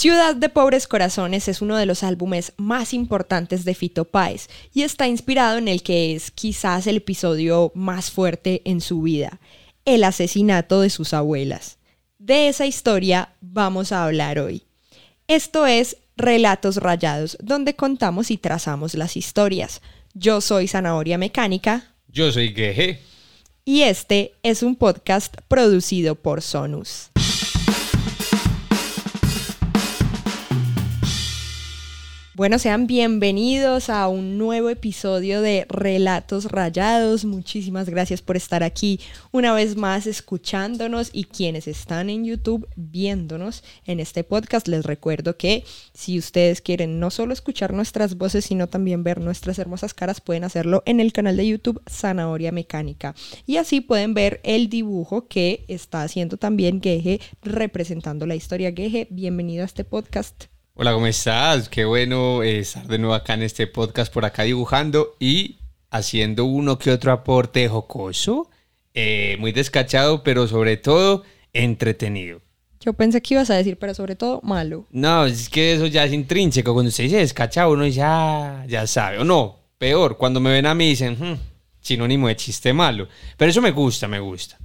Ciudad de Pobres Corazones es uno de los álbumes más importantes de Fito Páez y está inspirado en el que es quizás el episodio más fuerte en su vida, el asesinato de sus abuelas. De esa historia vamos a hablar hoy. Esto es Relatos Rayados, donde contamos y trazamos las historias. Yo soy Zanahoria Mecánica. Yo soy Geje. Y este es un podcast producido por Sonus. Bueno, sean bienvenidos a un nuevo episodio de Relatos Rayados. Muchísimas gracias por estar aquí una vez más escuchándonos y quienes están en YouTube viéndonos en este podcast. Les recuerdo que si ustedes quieren no solo escuchar nuestras voces, sino también ver nuestras hermosas caras, pueden hacerlo en el canal de YouTube Zanahoria Mecánica. Y así pueden ver el dibujo que está haciendo también Geje representando la historia. Geje, bienvenido a este podcast. Hola, ¿cómo estás? Qué bueno eh, estar de nuevo acá en este podcast, por acá dibujando y haciendo uno que otro aporte jocoso, eh, muy descachado, pero sobre todo entretenido. Yo pensé que ibas a decir, pero sobre todo malo. No, es que eso ya es intrínseco. Cuando se dice descachado, uno ya, ya sabe. O no, peor, cuando me ven a mí dicen, hmm, sinónimo de chiste malo. Pero eso me gusta, me gusta.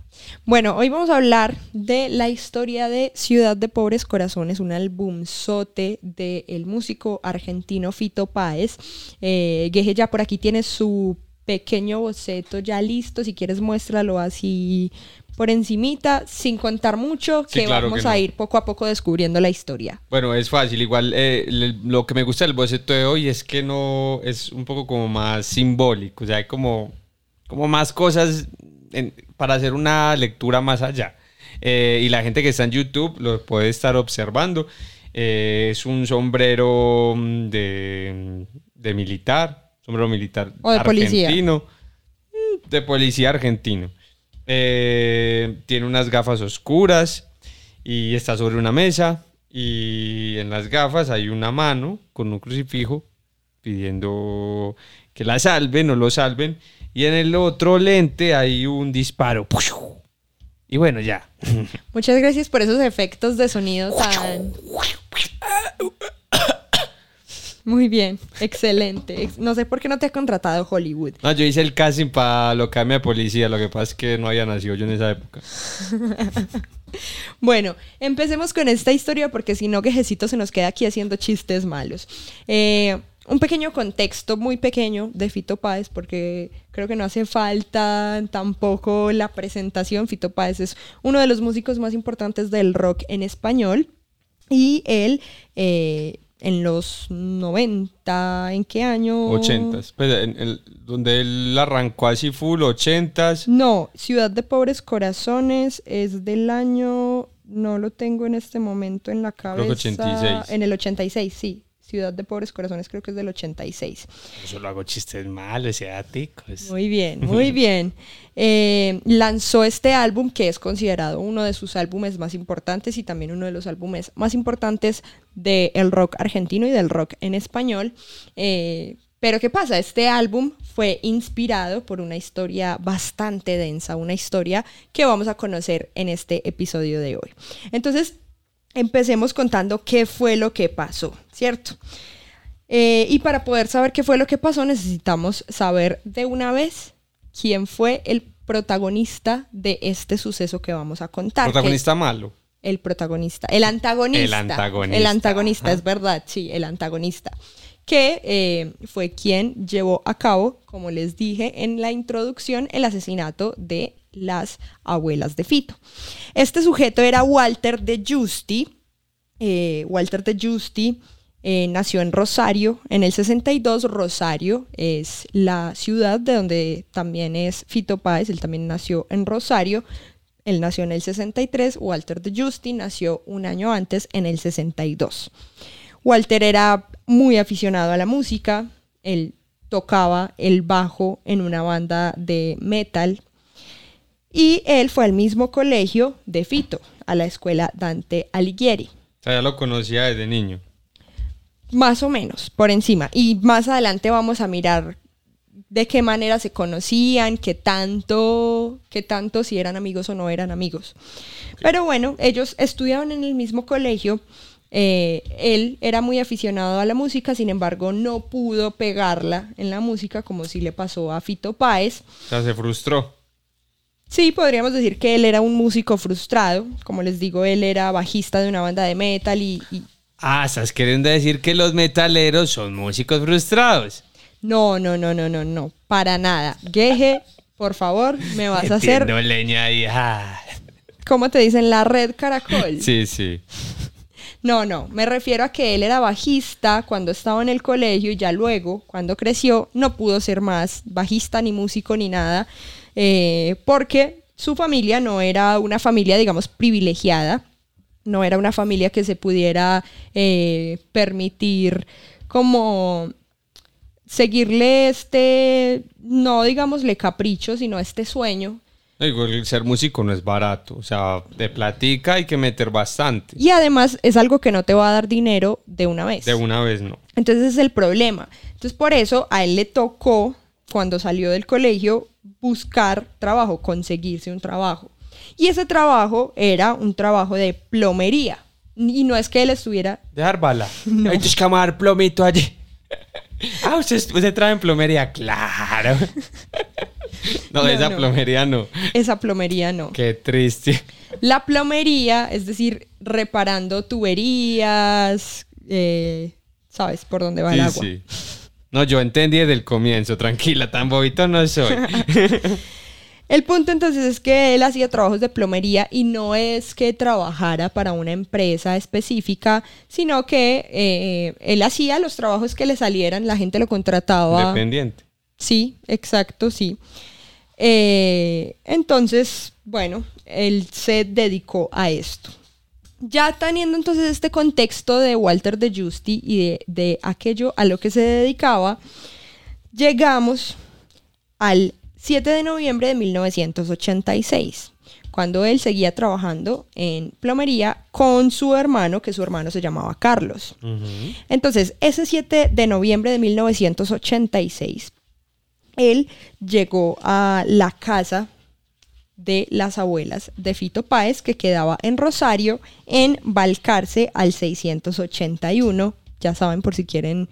Bueno, hoy vamos a hablar de la historia de Ciudad de Pobres Corazones, un albumzote del músico argentino Fito Páez. Eh, Geje ya por aquí tiene su pequeño boceto ya listo, si quieres muéstralo así por encimita, sin contar mucho, que vamos a ir poco a poco descubriendo la historia. Bueno, es fácil, igual eh, lo que me gusta del boceto de hoy es que no es un poco como más simbólico, o sea, hay como, como más cosas para hacer una lectura más allá. Eh, y la gente que está en YouTube lo puede estar observando. Eh, es un sombrero mm, de, de, militar, sombrero militar o de argentino. Policía. Mm, de policía argentino. Eh, tiene unas gafas oscuras y está sobre una mesa. Y en las gafas hay una mano con un crucifijo pidiendo que la salven o lo salven. Y en el otro lente hay un disparo. Y bueno, ya. Muchas gracias por esos efectos de sonido tan... Muy bien, excelente. No sé por qué no te ha contratado Hollywood. No, yo hice el casting para lo que a policía. Lo que pasa es que no había nacido yo en esa época. bueno, empecemos con esta historia porque si no, quejecito se nos queda aquí haciendo chistes malos. Eh, un pequeño contexto muy pequeño de Fito Páez, porque creo que no hace falta tampoco la presentación. Fito Páez es uno de los músicos más importantes del rock en español y él eh, en los 90, ¿en qué año? 80, pues, donde él arrancó así full, 80. No, Ciudad de Pobres Corazones es del año, no lo tengo en este momento en la cabeza. 86. En el 86, sí. Ciudad de Pobres Corazones, creo que es del 86. Yo solo hago chistes malos y áticos. Muy bien, muy bien. Eh, lanzó este álbum que es considerado uno de sus álbumes más importantes y también uno de los álbumes más importantes del rock argentino y del rock en español. Eh, pero ¿qué pasa? Este álbum fue inspirado por una historia bastante densa, una historia que vamos a conocer en este episodio de hoy. Entonces, empecemos contando qué fue lo que pasó, ¿cierto? Eh, y para poder saber qué fue lo que pasó, necesitamos saber de una vez quién fue el protagonista de este suceso que vamos a contar. ¿Protagonista malo? El protagonista, el antagonista. El antagonista. El antagonista, es verdad, sí, el antagonista. Que eh, fue quien llevó a cabo, como les dije en la introducción, el asesinato de las abuelas de Fito. Este sujeto era Walter de Justi. Eh, Walter de Justi eh, nació en Rosario en el 62. Rosario es la ciudad de donde también es Fito Páez. Él también nació en Rosario. Él nació en el 63. Walter de Justi nació un año antes, en el 62. Walter era muy aficionado a la música. Él tocaba el bajo en una banda de metal y él fue al mismo colegio de Fito, a la escuela Dante Alighieri. O sea, ya lo conocía desde niño. Más o menos, por encima. Y más adelante vamos a mirar de qué manera se conocían, qué tanto, qué tanto si eran amigos o no eran amigos. Pero bueno, ellos estudiaban en el mismo colegio Eh, él era muy aficionado a la música, sin embargo no pudo pegarla en la música como si le pasó a Fito Páez. O sea, se frustró. Sí, podríamos decir que él era un músico frustrado. Como les digo, él era bajista de una banda de metal y... y- Ah, estás queriendo decir que los metaleros son músicos frustrados. No, no, no, no, no, no, para nada. Geje, por favor, me vas a hacer, leña ahí. ah. ¿cómo te dicen? La red caracol. Sí, sí. No, no, me refiero a que él era bajista cuando estaba en el colegio y ya luego, cuando creció, no pudo ser más bajista ni músico ni nada, eh, porque su familia no era una familia, digamos, privilegiada, no era una familia que se pudiera eh, permitir como seguirle este, no digámosle capricho, sino este sueño Igual ser músico no es barato. O sea, de platica hay que meter bastante. y además es algo que no te va a dar dinero de una vez. De una vez no. Entonces es el problema. Entonces por eso a él le tocó, cuando salió del colegio, buscar trabajo, conseguirse un trabajo. Y ese trabajo era un trabajo de plomería. Y no es que él estuviera... Dejar bala. Hay que plomito allí. ah, usted, usted trae en plomería. Claro. no, No, esa no. plomería no. Esa plomería no. Qué triste. La plomería, es decir, reparando tuberías, eh, ¿sabes por dónde va el agua? sí. No, yo entendí desde el comienzo. Tranquila, tan bobito no soy. El punto entonces es que él hacía trabajos de plomería y no es que trabajara para una empresa específica, sino que eh, él hacía los trabajos que le salieran, la gente lo contrataba. Independiente. Sí, exacto, sí. Eh, entonces, bueno, él se dedicó a esto. Ya teniendo entonces este contexto de Walter de Justy y de, de aquello a lo que se dedicaba, llegamos al 7 de noviembre de 1986, cuando él seguía trabajando en plomería con su hermano, que su hermano se llamaba Carlos. Entonces, ese 7 de noviembre de 1986, él llegó a la casa de las abuelas de Fito Páez, que quedaba en Rosario, en Balcarce al 681. Ya saben, por si quieren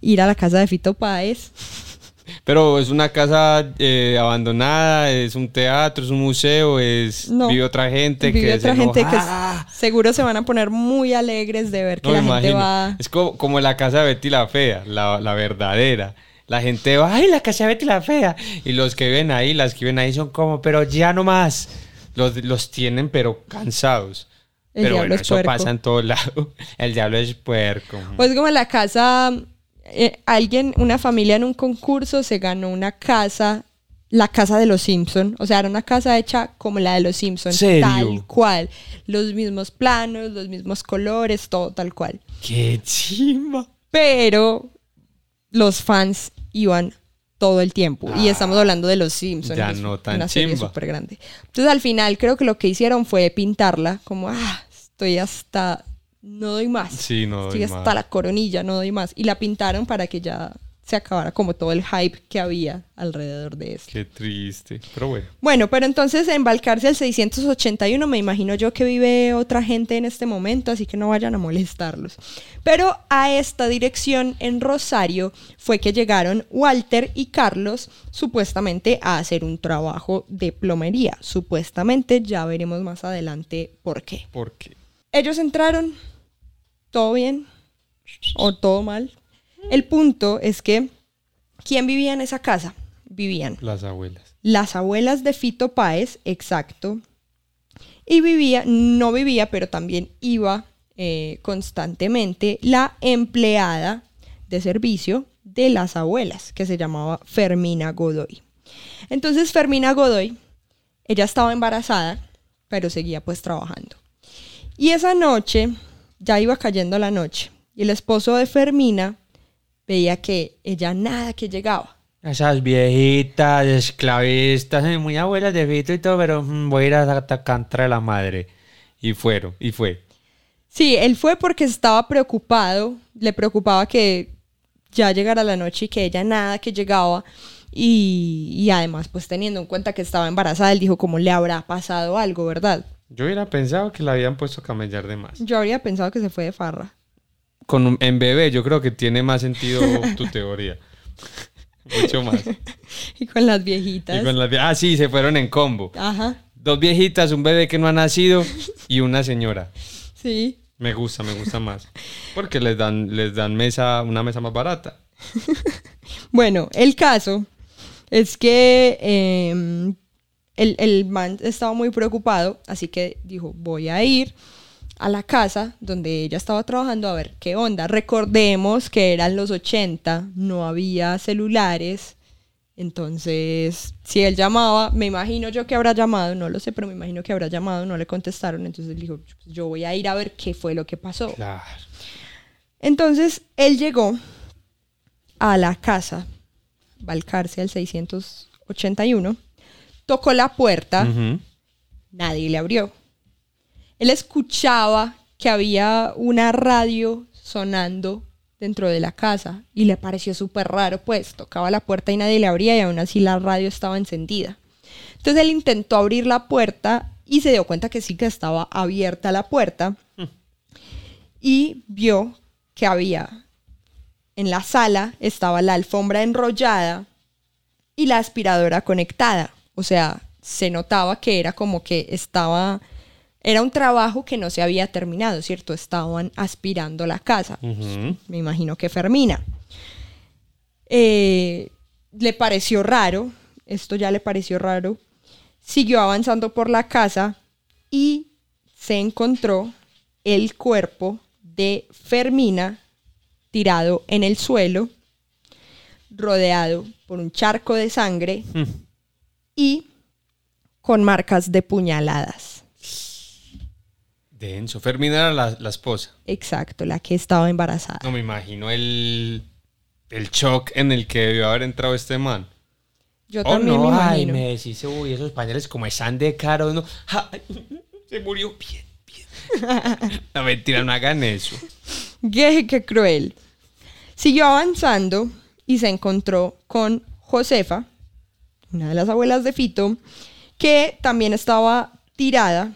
ir a la casa de Fito Páez. Pero es una casa eh, abandonada, es un teatro, es un museo, es No. vive otra gente Vive que otra se gente que enoja. seguro se van a poner muy alegres de ver que No la gente va... Es como, como la casa de Betty la Fea, la, la verdadera. La gente va, ay, la casa de Betty la Fea. Y los que viven ahí, las que viven ahí son como, pero ya no más. Los, los tienen, pero cansados. El pero bueno, es eso puerco. pasa en todo lado. El diablo es puerco. Pues como la casa, eh, alguien, una familia en un concurso se ganó una casa, la casa de los Simpson, o sea, era una casa hecha como la de los Simpson, ¿Serio? tal cual, los mismos planos, los mismos colores, todo tal cual. ¡Qué chimba! Pero los fans iban todo el tiempo y estamos hablando de los Simpsons, ya es no tan una serie súper grande. Entonces al final creo que lo que hicieron fue pintarla como, ah, estoy hasta, no doy más. Sí, no Estoy doy hasta más. la coronilla, no doy más. Y la pintaron para que ya se acabara como todo el hype que había alrededor de esto. Qué triste. Pero bueno. Bueno, pero entonces en Balcarce al 681 me imagino yo que vive otra gente en este momento, así que no vayan a molestarlos. Pero a esta dirección en Rosario fue que llegaron Walter y Carlos supuestamente a hacer un trabajo de plomería. Supuestamente ya veremos más adelante por qué. ¿Por qué? Ellos entraron, todo bien o todo mal. El punto es que, ¿quién vivía en esa casa? Vivían Las abuelas. las abuelas de Fito Páez, exacto. Y vivía, no vivía, pero también iba eh, constantemente la empleada de servicio de las abuelas, que se llamaba Fermina Godoy. Entonces Fermina Godoy, ella estaba embarazada, pero seguía pues trabajando. Y esa noche, ya iba cayendo la noche, y el esposo de Fermina veía que ella nada que llegaba. Esas viejitas, esclavistas, eh, muy abuelas de Fito y todo, pero mm, voy a ir a atacar a la madre. Y fueron, y fue. Sí, él fue porque estaba preocupado, le preocupaba que ya llegara la noche y que ella nada que llegaba. Y, y además, pues teniendo en cuenta que estaba embarazada, él dijo, ¿cómo le habrá pasado algo, verdad? Yo hubiera pensado que la habían puesto a camellar de más. Yo habría pensado que se fue de farra. Con un- en bebé yo creo que tiene más sentido tu teoría. Mucho más. Y con las viejitas. Y con las vie- ah, sí, se fueron en combo. Ajá, Dos viejitas, un bebé que no ha nacido y una señora. sí. Me gusta, me gusta más. Porque les dan, les dan mesa, una mesa más barata. Bueno, el caso es que eh, el, el man estaba muy preocupado, así que dijo, voy a ir a la casa donde ella estaba trabajando a ver qué onda. Recordemos que eran los 80, no había celulares. Entonces, si él llamaba, me imagino yo que habrá llamado, no lo sé, pero me imagino que habrá llamado, no le contestaron. Entonces él dijo, yo voy a ir a ver qué fue lo que pasó. Claro. Entonces él llegó a la casa, Balcarce al 681, tocó la puerta, nadie le abrió. Él escuchaba que había una radio sonando dentro de la casa y le pareció súper raro, pues tocaba la puerta y nadie le abría y aún así la radio estaba encendida. Entonces él intentó abrir la puerta y se dio cuenta que sí que estaba abierta la puerta y vio que había en la sala estaba la alfombra enrollada y la aspiradora conectada. O sea, se notaba que era como que estaba, era un trabajo que no se había terminado, ¿cierto? Estaban aspirando la casa. Me imagino que Fermina. Eh, le pareció raro, esto ya le pareció raro. Siguió avanzando por la casa y se encontró el cuerpo de Fermina tirado en el suelo, rodeado por un charco de sangre Mm. y con marcas de puñaladas. Denso. Fermina era la, la esposa. Exacto, la que estaba embarazada. No me imagino el, el shock en el que debió haber entrado este man. Yo Oh, también no, me ay, imagino. me decís, uy, esos pañales como están de caros, ¿no? Ay, se murió bien, bien. No, mentira, no hagan eso. Qué, qué cruel. Siguió avanzando y se encontró con Josefa, una de las abuelas de Fito, que también estaba tirada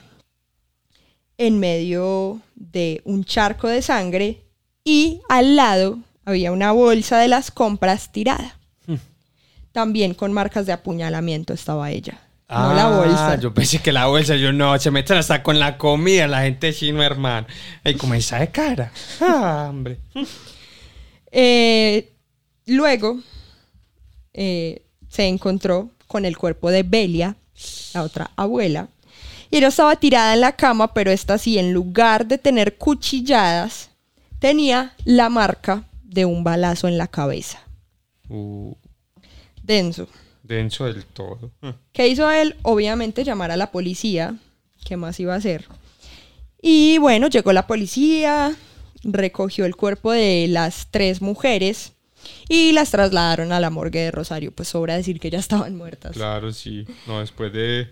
en medio de un charco de sangre y al lado había una bolsa de las compras tirada. También con marcas de apuñalamiento estaba ella. no la bolsa. Ah, Yo pensé que la bolsa, yo no, se meten hasta con la comida, la gente chino, hermano. Ay, como esa de cara. Ah, hombre. Eh, luego eh, se encontró con el cuerpo de Belia, la otra abuela, y ella estaba tirada en la cama, pero esta sí, en lugar de tener cuchilladas, tenía la marca de un balazo en la cabeza. Uh, Denso. denso del todo. ¿Qué hizo él? Obviamente llamar a la policía. ¿Qué más iba a hacer? Y bueno, llegó la policía, recogió el cuerpo de las tres mujeres y las trasladaron a la morgue de Rosario. Pues sobra decir que ya estaban muertas. Claro, sí. No, después de,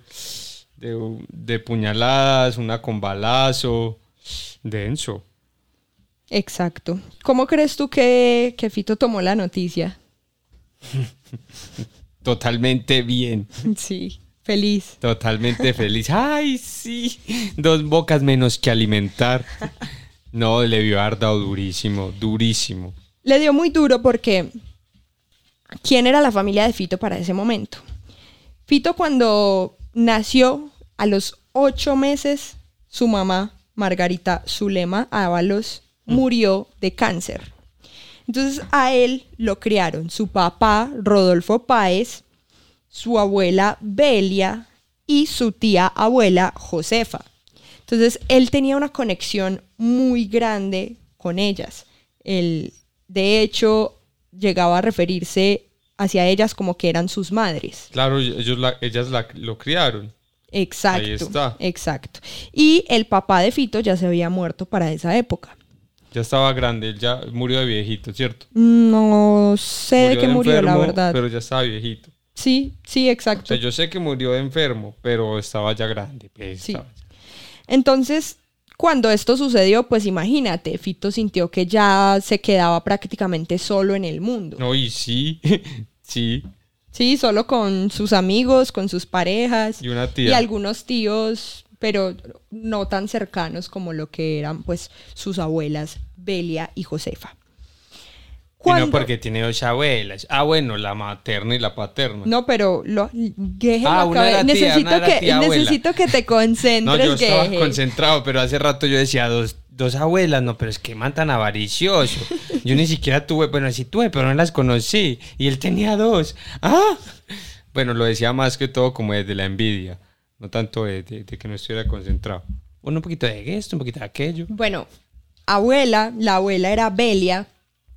de, de puñaladas, una con balazo. Denso. Exacto. ¿Cómo crees tú que, que Fito tomó la noticia? Totalmente bien. Sí, feliz. Totalmente feliz. Ay, sí. Dos bocas menos que alimentar. No, le vio haber dado durísimo, durísimo. Le dio muy duro porque ¿quién era la familia de Fito para ese momento? Fito cuando nació a los ocho meses, su mamá, Margarita Zulema Ábalos, murió de cáncer. Entonces a él lo criaron su papá, Rodolfo Páez, su abuela Belia y su tía abuela Josefa. Entonces él tenía una conexión muy grande con ellas. Él, de hecho, llegaba a referirse hacia ellas como que eran sus madres. Claro, ellos la- ellas la- lo criaron. Exacto. Ahí está. Exacto. Y el papá de Fito ya se había muerto para esa época. Ya estaba grande, él ya murió de viejito, ¿cierto? No sé de qué murió, la verdad. Pero ya estaba viejito. Sí, sí, O exacto. sea, yo sé que murió de enfermo, pero estaba ya grande. pues, Sí. Entonces, cuando esto sucedió, pues imagínate, Fito sintió que ya se quedaba prácticamente solo en el mundo. No, y sí, sí. Sí, solo con sus amigos, con sus parejas Y una y tía. algunos tíos pero no tan cercanos como lo que eran pues sus abuelas Belia y Josefa. Y no porque tiene dos abuelas. Ah, bueno, la materna y la paterna. No, pero lo, Geje Ah, lo tía, necesito, que, necesito que te concentres, No, yo estaba concentrado, pero hace rato yo decía dos, dos abuelas, no, pero es que man tan avaricioso. Yo ni siquiera tuve, bueno, sí tuve, pero no las conocí. Y él tenía dos. Ah, bueno, lo decía más que todo como desde la envidia, no tanto de, de- de que no estuviera concentrado. Bueno, un poquito de esto, un poquito de aquello. Bueno, abuela, la abuela era Belia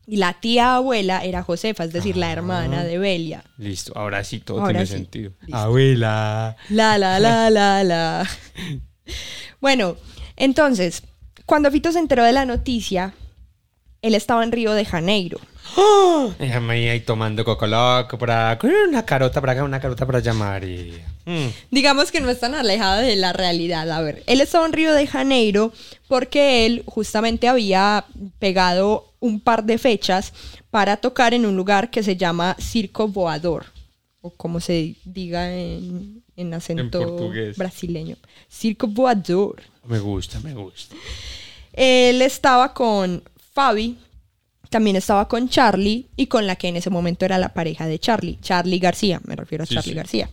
y la tía abuela era Josefa, es decir, la hermana de Belia. Listo, ahora sí todo Ahora tiene sí. sentido. Listo. Abuela. La, la, la, la, la. Bueno, entonces, cuando Fito se enteró de la noticia, él estaba en Río de Janeiro. Iba ahí tomando coco loco para una carota para acá, una carota para allá, María. Mm. Digamos que no es tan alejado de la realidad. A ver, él estaba en Río de Janeiro porque él justamente había pegado un par de fechas para tocar en un lugar que se llama Circo Voador, o como se diga en, en acento portugués. brasileño. Circo Voador. Me gusta, me gusta. Él estaba con Fabi, también estaba con Charlie y con la que en ese momento era la pareja de Charlie, Charlie García, me refiero a Sí, Charlie sí. García.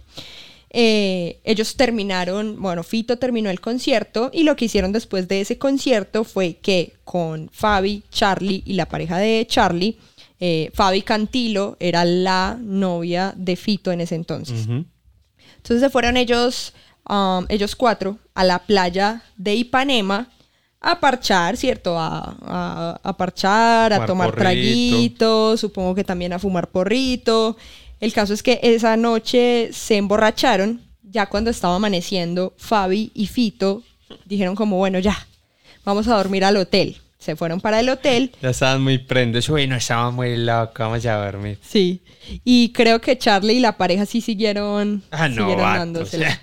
Eh, ellos terminaron, bueno, Fito terminó el concierto y lo que hicieron después de ese concierto fue que con Fabi, Charlie y la pareja de Charlie, eh, Fabi Cantilo era la novia de Fito en ese entonces. Entonces se fueron ellos, um, ellos cuatro, a la playa de Ipanema a parchar, ¿cierto? A, a- a parchar, a tomar porrito. traguitos, supongo que también a fumar porrito. El caso es que esa noche se emborracharon. Ya cuando estaba amaneciendo, Fabi y Fito dijeron como, bueno, ya, vamos a dormir al hotel. Se fueron para el hotel Ya estaban muy prendos. Uy, no estaban muy locos. Vamos a dormir. Sí. Y creo que Charlie y la pareja sí siguieron, Ah, no, siguieron vato, dándosela. o sea.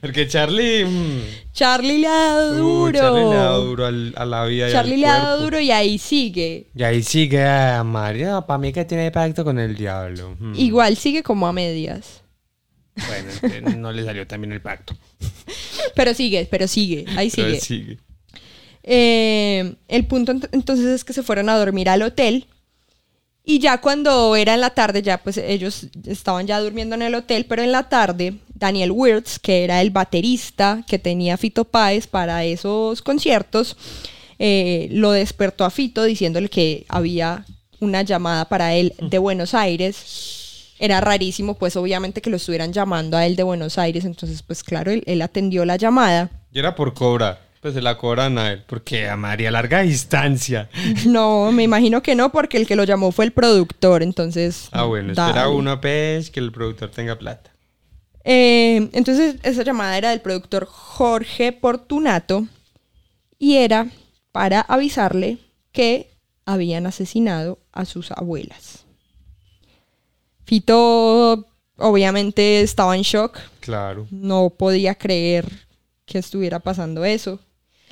Porque Charlie. mm, Charlie le ha dado uh, duro. Charlie le da duro al- a la vida. y Charlie al le ha dado duro y ahí sigue. Y ahí sigue a María. Para mí que tiene pacto con el diablo. Mm. Igual sigue como a medias. Bueno, es que no le salió también el pacto. Pero sigue, pero sigue. Ahí Pero sigue. sigue. Eh, el punto ent- entonces es que se fueron a dormir al hotel. Y ya cuando era en la tarde, ya pues ellos estaban ya durmiendo en el hotel, pero en la tarde, Daniel Wirtz, que era el baterista que tenía Fito Páez para esos conciertos, eh, lo despertó a Fito diciéndole que había una llamada para él de Buenos Aires. Era rarísimo, pues obviamente que lo estuvieran llamando a él de Buenos Aires, entonces pues claro, él, él atendió la llamada. Y era por cobrar. Pues se la cobran a él. Porque a María larga distancia. No, me imagino que no, porque el que lo llamó fue el productor, entonces. Ah, bueno, espera dale. uno, pues, que el productor tenga plata. Eh, entonces, esa llamada era del productor Jorge Portunato y era para avisarle que habían asesinado a sus abuelas. Fito, obviamente, estaba en shock, Claro. no podía creer que estuviera pasando eso.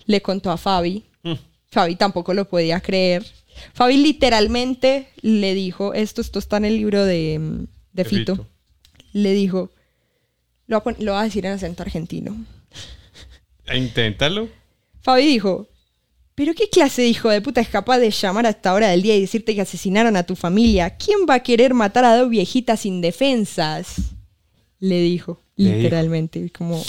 Le contó a Fabi. Mm. Fabi tampoco lo podía creer. Fabi literalmente le dijo, esto, esto está en el libro de, mm, de De Fito. Fito. Le dijo, lo va, a lo decir en acento argentino. Inténtalo. Fabi dijo, pero qué clase de hijo de puta es capaz de llamar a esta hora del día y decirte que asesinaron a tu familia. ¿Quién va a querer matar a dos viejitas indefensas? Le dijo, Le dijo. literalmente, como...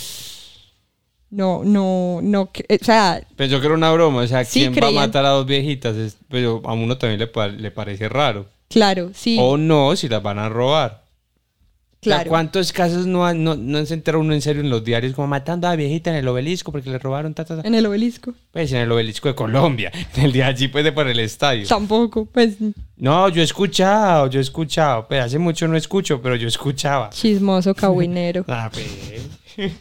No, no, no, o sea, Pensó que era una broma. O sea, Sí, ¿quién va a matar a dos viejitas? Es- pero a uno también le, le parece raro. claro, sí, O no, si las van a robar. O sea, claro. ¿Cuántos casos no, no, no se entera uno en serio en los diarios como matando a la viejita en el obelisco porque le robaron ta, ta, ta? En el obelisco. Pues en el obelisco de Colombia. En el día allí, pues, de por el estadio. Tampoco, pues, No, yo he escuchado, yo he escuchado. Pues hace mucho no escucho, pero yo escuchaba. chismoso, cahuinero. Ah, pues.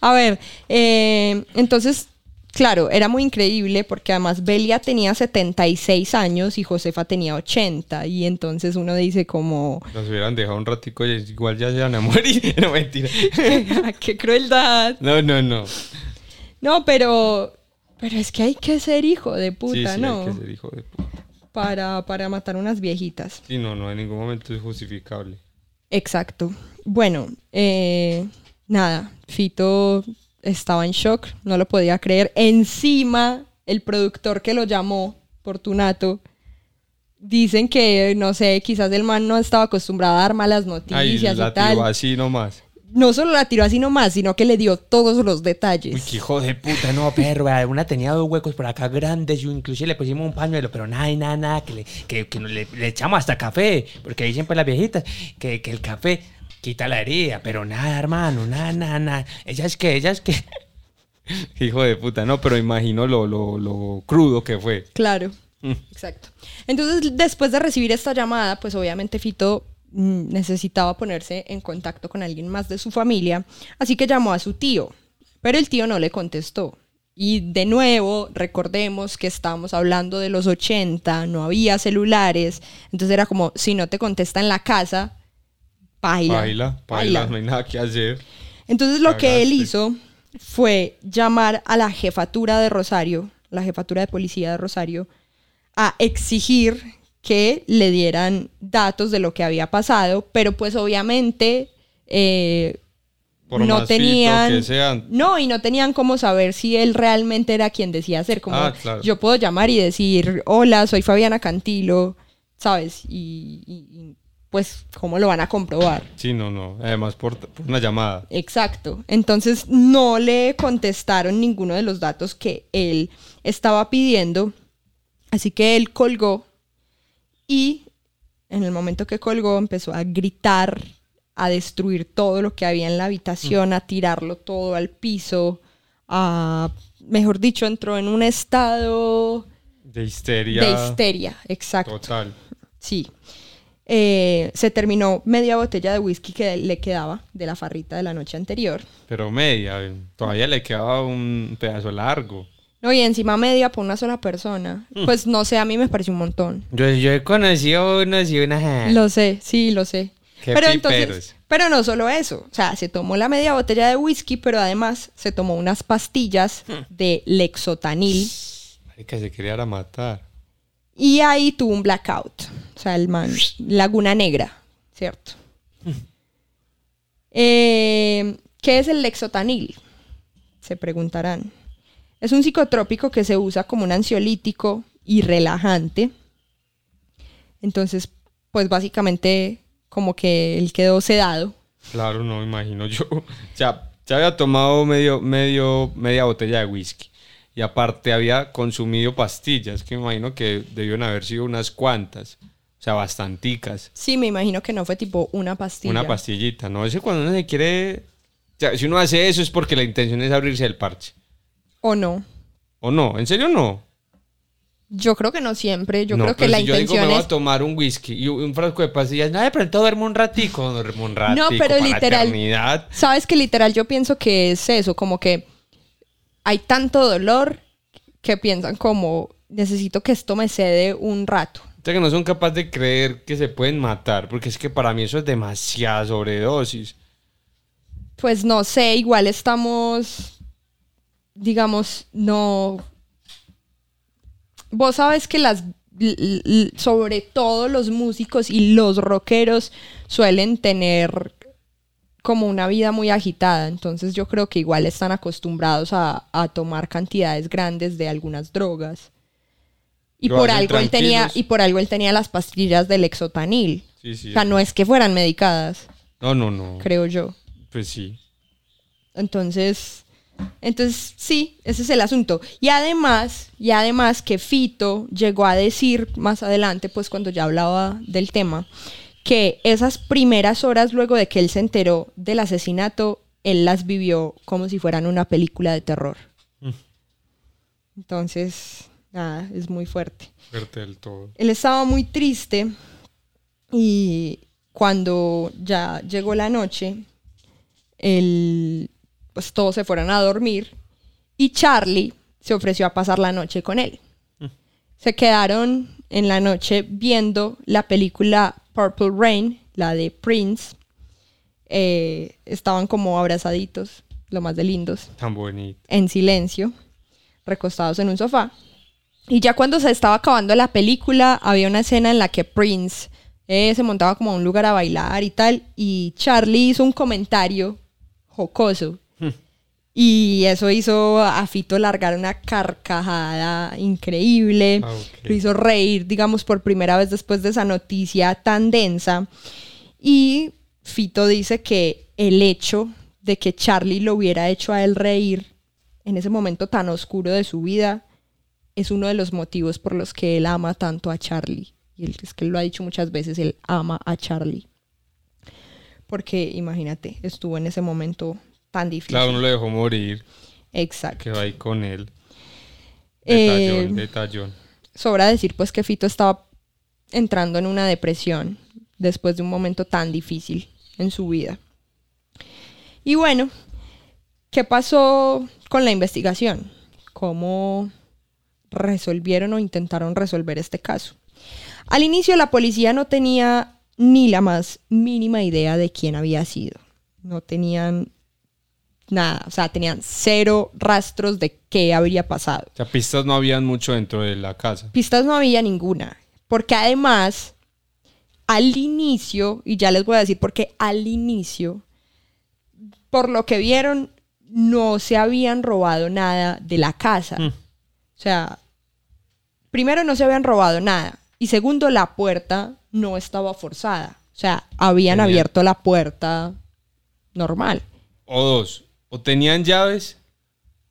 A ver, eh, entonces, claro, era muy increíble porque además Belia tenía 76 años y Josefa tenía 80 y entonces uno dice como, Nos hubieran dejado un ratico y igual ya se van a morir. No, mentira. qué crueldad. No, no, no. No, pero, pero es que hay que ser hijo de Sí, puta, sí, ¿no? hay que ser hijo de puta. Para, para matar unas viejitas. Sí, no, no, en ningún momento es justificable. Exacto. Bueno, eh, nada, Fito estaba en shock, no lo podía creer. Encima, el productor que lo llamó, Fortunato, dicen que, no sé, quizás el man no estaba acostumbrado a dar malas noticias la y tal. tiró así nomás. No solo la tiró así nomás, sino que le dio todos los detalles. Uy, qué hijo de puta, no, perro. Una tenía dos huecos por acá grandes y inclusive le pusimos un pañuelo, pero nada nada, nada, que le, que, le, le echamos hasta café, porque ahí siempre las viejitas, que, que el café quita la herida, pero nada, hermano, nada, nada, nada. Ella es que, ella es que. Hijo de puta, no, pero imagino lo, lo, lo crudo que fue. Claro, Mm. exacto. Entonces, después de recibir esta llamada, pues obviamente Fito mm, necesitaba ponerse en contacto con alguien más de su familia, así que llamó a su tío, pero el tío no le contestó. Y de nuevo, recordemos que estamos hablando de los 80, no había celulares, entonces era como, si no te contesta en la casa, Baila, baila, no hay nada que hacer. Entonces lo que él hizo fue llamar a la jefatura de Rosario, la jefatura de policía de Rosario, a exigir que le dieran datos de lo que había pasado, pero pues obviamente eh, Por no tenían... sean. No, y no tenían cómo saber si él realmente era quien decía ser. Como Ah, claro. yo puedo llamar y decir, hola, soy Fabiana Cantilo, ¿sabes? Y, y- y, pues, ¿cómo lo van a comprobar? Sí, no, no. Además, por, por una llamada. Exacto. Entonces no le contestaron ninguno de los datos que él estaba pidiendo. Así que él colgó y en el momento que colgó empezó a gritar, a destruir todo lo que había en la habitación, a tirarlo todo al piso, a, mejor dicho, entró en un estado De histeria. de histeria. Exacto. Total. Sí. Eh, se terminó media botella de whisky que le quedaba de la farrita de la noche anterior. Pero media. Todavía le quedaba un pedazo largo. No, y encima media por una sola persona. Mm. Pues no sé, a mí me pareció un montón. Yo, yo he conocido unos y una. Lo sé, sí, lo sé. Qué pero piperos. entonces, pero no solo eso. O sea, se tomó la media botella de whisky, pero además se tomó unas pastillas Hmm. de lexotanil. que se quería matar. Y ahí tuvo un blackout. O sea, el man, laguna negra, ¿cierto? Eh, ¿Qué es el lexotanil? Se preguntarán. Es un psicotrópico que se usa como un ansiolítico y relajante. Entonces, pues básicamente como que él quedó sedado. Claro, no me imagino yo. Ya, ya había tomado medio, medio, media botella de whisky. Y aparte había consumido pastillas, que me imagino que debieron haber sido unas cuantas. O sea, bastanticas. Sí, me imagino que no fue tipo una pastilla. Una pastillita, ¿no? Ese cuando uno se quiere... O sea, si uno hace eso es porque la intención es abrirse el parche. ¿O no? ¿O no? ¿En serio no? Yo creo que no siempre. Yo No, creo que la si yo digo intención me voy es... a tomar un whisky y un frasco de pastillas, no, de pronto duermo un ratico, duermo un ratico No, pero para literal. Sabes que literal yo pienso que es eso, como que hay tanto dolor que piensan como necesito que esto me cede un rato. O sea, que no son capaces de creer que se pueden matar, porque es que para mí eso es demasiada sobredosis. Pues no sé, igual estamos, digamos, no... Vos sabes que las, sobre todo los músicos y los rockeros suelen tener como una vida muy agitada, entonces yo creo que igual están acostumbrados a, a tomar cantidades grandes de algunas drogas. Y Lo por algo él tenía, y por algo él tenía las pastillas del exotanil. Sí, sí. O sea, no es que fueran medicadas, No, no, no. creo yo. Pues sí. Entonces, entonces sí, ese es el asunto. Y además, y además que Fito llegó a decir más adelante, pues cuando ya hablaba del tema, que esas primeras horas luego de que él se enteró del asesinato, él las vivió como si fueran una película de terror. Mm. Entonces, nada, es muy fuerte. Fuerte del todo. Él estaba muy triste y cuando ya llegó la noche, él, pues todos se fueron a dormir y Charlie se ofreció a pasar la noche con él. Se quedaron en la noche viendo la película Purple Rain, la de Prince. Eh, estaban como abrazaditos, lo más de lindos Tan bonito. en silencio, recostados en un sofá. Y ya cuando se estaba acabando la película, había una escena en la que Prince eh, se montaba como a un lugar a bailar y tal, y Charlie hizo un comentario jocoso. Y eso hizo a Fito largar una carcajada increíble. Ah. Lo hizo reír, digamos, por primera vez después de esa noticia tan densa. Y Fito dice que el hecho de que Charlie lo hubiera hecho a él reír en ese momento tan oscuro de su vida es uno de los motivos por los que él ama tanto a Charlie. Y él, es que él lo ha dicho muchas veces, él ama a Charlie. Porque imagínate, estuvo en ese momento tan difícil. Claro, no lo dejó morir. Exacto. Que va ahí con él. Eh, Detallón, detallón. Sobra decir pues que Fito estaba entrando en una depresión después de un momento tan difícil en su vida. Y bueno, ¿qué pasó con la investigación? ¿Cómo resolvieron o intentaron resolver este caso? Al inicio la policía no tenía ni la más mínima idea de quién había sido. No tenían nada, o sea, tenían cero rastros de qué habría pasado. O sea, pistas no habían mucho dentro de la casa. Pistas no había ninguna, porque además, al inicio, y ya les voy a decir porque al inicio, por lo que vieron, no se habían robado nada de la casa. Mm. O sea, primero no se habían robado nada, y segundo, la puerta no estaba forzada. O sea, habían Genial. abierto la puerta normal. O dos. O tenían llaves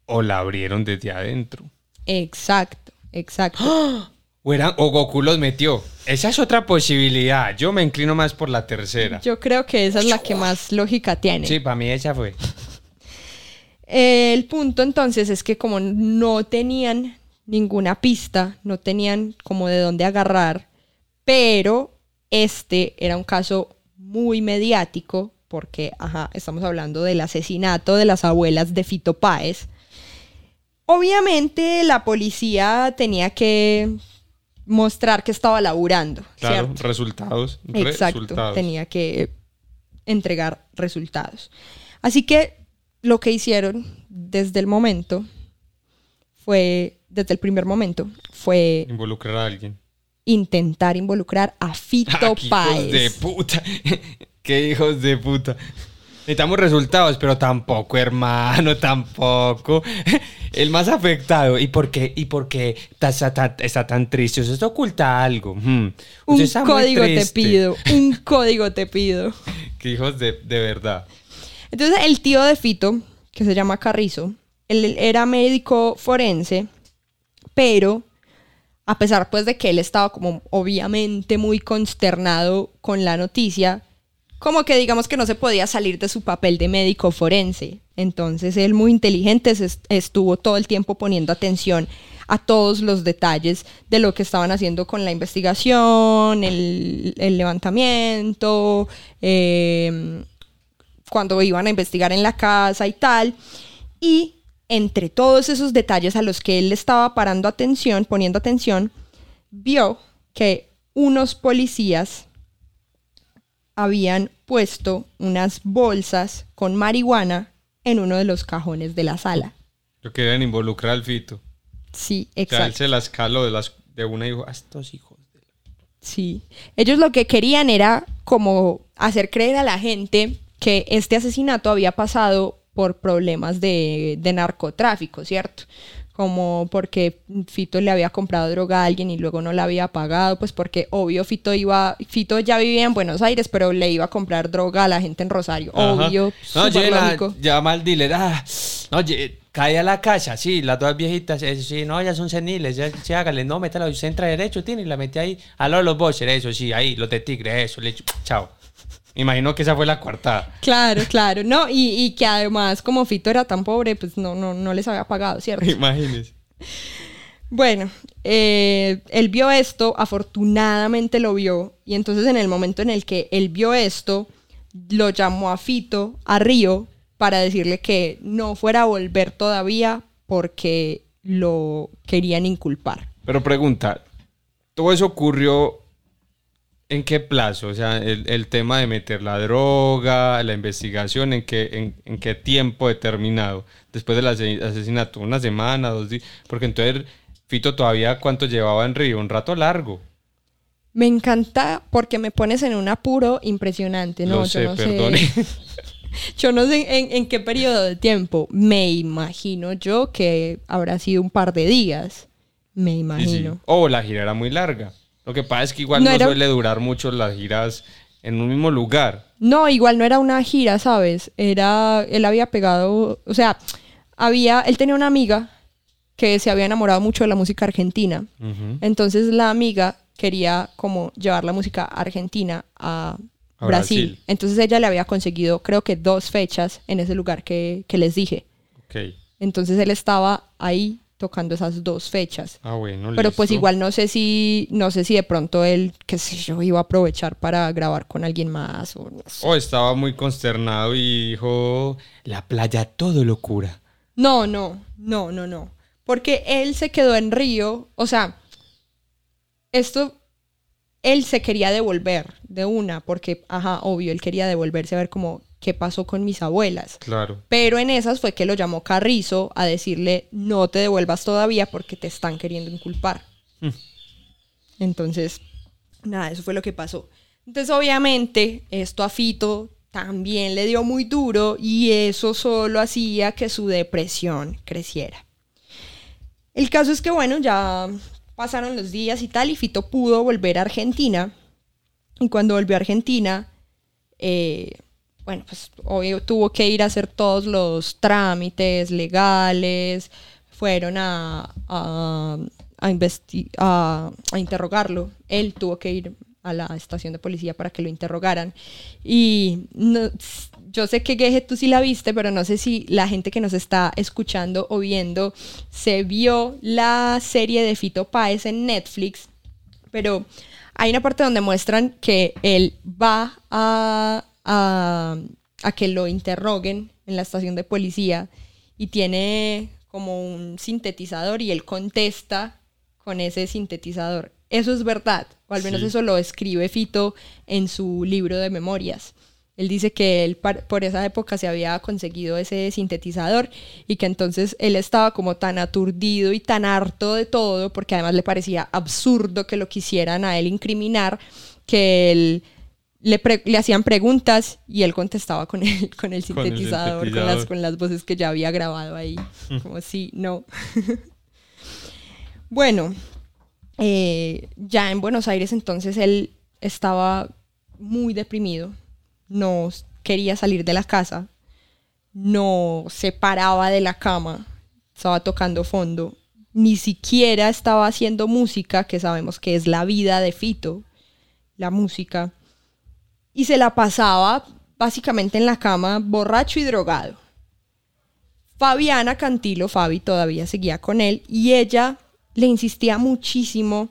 o la abrieron desde adentro. Exacto, exacto. O, eran, o Goku los metió. Esa es otra posibilidad. Yo me inclino más por la tercera. Yo creo que esa es la que más lógica tiene. Sí, para mí esa fue. El punto entonces es que como no tenían ninguna pista, no tenían como de dónde agarrar, pero este era un caso muy mediático porque, ajá, estamos hablando del asesinato de las abuelas de Fito Páez. Obviamente la policía tenía que mostrar que estaba laburando, Claro, ¿cierto? resultados. Exacto, resultados. tenía que entregar resultados. Así que lo que hicieron desde el momento fue, desde el primer momento, fue Involucrar a alguien. intentar involucrar a Fito Ah, Páez. de puta. Qué hijos de puta. Necesitamos resultados, pero tampoco, hermano, tampoco. El más afectado. ¿Y por qué, y por qué está, tan- está tan triste? ¿Usted está oculta algo? Hmm. Un está código te pido, un código te pido. Qué hijos de, de verdad. Entonces el tío de Fito, que se llama Carrizo, él era médico forense, pero a pesar pues de que él estaba como obviamente muy consternado con la noticia, como que digamos que no se podía salir de su papel de médico forense. Entonces él muy inteligente estuvo todo el tiempo poniendo atención a todos los detalles de lo que estaban haciendo con la investigación, el, levantamiento, eh, cuando iban a investigar en la casa y tal. Y entre todos esos detalles a los que él estaba parando atención, poniendo atención, vio que unos policías habían puesto unas bolsas con marihuana en uno de los cajones de la sala. Lo querían involucrar al fito. Sí, O sea, él exacto. se las caló de, las, de una y dijo, "Ah, estos hijos. de-". Sí. Ellos lo que querían era como hacer creer a la gente que este asesinato había pasado por problemas de, de narcotráfico, ¿cierto? Como porque Fito le había comprado droga a alguien y luego no la había pagado, pues porque obvio Fito iba, Fito ya vivía en Buenos Aires, pero le iba a comprar droga a la gente en Rosario. Ajá. Obvio, No, lógico. llama al dealer. Ah, no, cae a la casa, sí, las dos viejitas, eh, sí, no, ya son seniles, ya, sí, hágale, no, métala, usted entra derecho, tiene, y la mete ahí, lado de los boxers, eso, sí, ahí, los de tigre, eso, le chao. Imagino que esa fue la coartada. Claro, claro, no, y, y que además como Fito era tan pobre, pues no, no, no les había pagado, ¿cierto? Imagínese. Bueno, eh, él vio esto, afortunadamente lo vio, y entonces en el momento en el que él vio esto, lo llamó a Fito, a Río, para decirle que no fuera a volver todavía porque lo querían inculpar. Pero pregunta, ¿todo eso ocurrió en qué plazo? O sea, el, el tema de meter la droga, la investigación, ¿en qué, en, en qué tiempo determinado? Después del ase- asesinato, una semana, dos días. Porque entonces Fito todavía cuánto llevaba en Río, un rato largo. Me encanta porque me pones en un apuro impresionante, ¿no? Lo Yo sé, no perdone. sé. Yo no sé en, en qué periodo de tiempo. Me imagino yo que habrá sido un par de días. Me Sí, sí. imagino. O la gira era muy larga. Lo que pasa es que igual No no, era- suele durar mucho las giras en un mismo lugar. No, igual no era una gira, ¿sabes? Era, él había pegado, o sea, había, él tenía una amiga que se había enamorado mucho de la música argentina. Entonces la amiga quería como llevar la música argentina a, A Brasil. Brasil. Entonces ella le había conseguido creo que dos fechas en ese lugar que, que les dije. Entonces él estaba ahí tocando esas dos fechas. Ah, bueno. Pero pues igual no sé si, no sé si de pronto él, qué sé yo, iba a aprovechar para grabar con alguien más o no sé. O estaba muy consternado y dijo, La playa todo lo cura. No, no, no, no, no. Porque él se quedó en Río, o sea, esto, él se quería devolver de una, porque, ajá, obvio, él quería devolverse a ver como qué pasó con mis abuelas. claro. Pero en esas fue que lo llamó Carrizo a decirle, no te devuelvas todavía porque te están queriendo inculpar. Mm. Entonces, nada, eso fue lo que pasó. Entonces, obviamente, esto a Fito también le dio muy duro y eso solo hacía que su depresión creciera. El caso es que, bueno, ya pasaron los días y tal, y Fito pudo volver a Argentina. Y cuando volvió a Argentina, eh, bueno, pues obvio tuvo que ir a hacer todos los trámites legales, fueron a, a, a, a interrogarlo, él tuvo que ir a la estación de policía para que lo interrogaran. Y no- yo sé que Geje tú sí la viste, pero no sé si la gente que nos está escuchando o viendo se vio la serie de Fito Páez en Netflix, pero hay una parte donde muestran que él va a, a, a que lo interroguen en la estación de policía y tiene como un sintetizador y él contesta con ese sintetizador. Eso es verdad, o al menos Sí. eso lo escribe Fito en su libro de memorias. Él dice que él por esa época se había conseguido ese sintetizador y que entonces él estaba como tan aturdido y tan harto de todo, porque además le parecía absurdo que lo quisieran a él incriminar, que él le, hacían preguntas y él contestaba con el, con el Con el sintetizador, con, las, con las voces que ya había grabado ahí. Como sí, no. bueno, eh, ya en Buenos Aires entonces él estaba muy deprimido, no quería salir de la casa, no se paraba de la cama, estaba tocando fondo, ni siquiera estaba haciendo música, que sabemos que es la vida de Fito, la música, y se la pasaba básicamente en la cama borracho y drogado. Fabiana Cantilo, Fabi, todavía seguía con él y ella le insistía muchísimo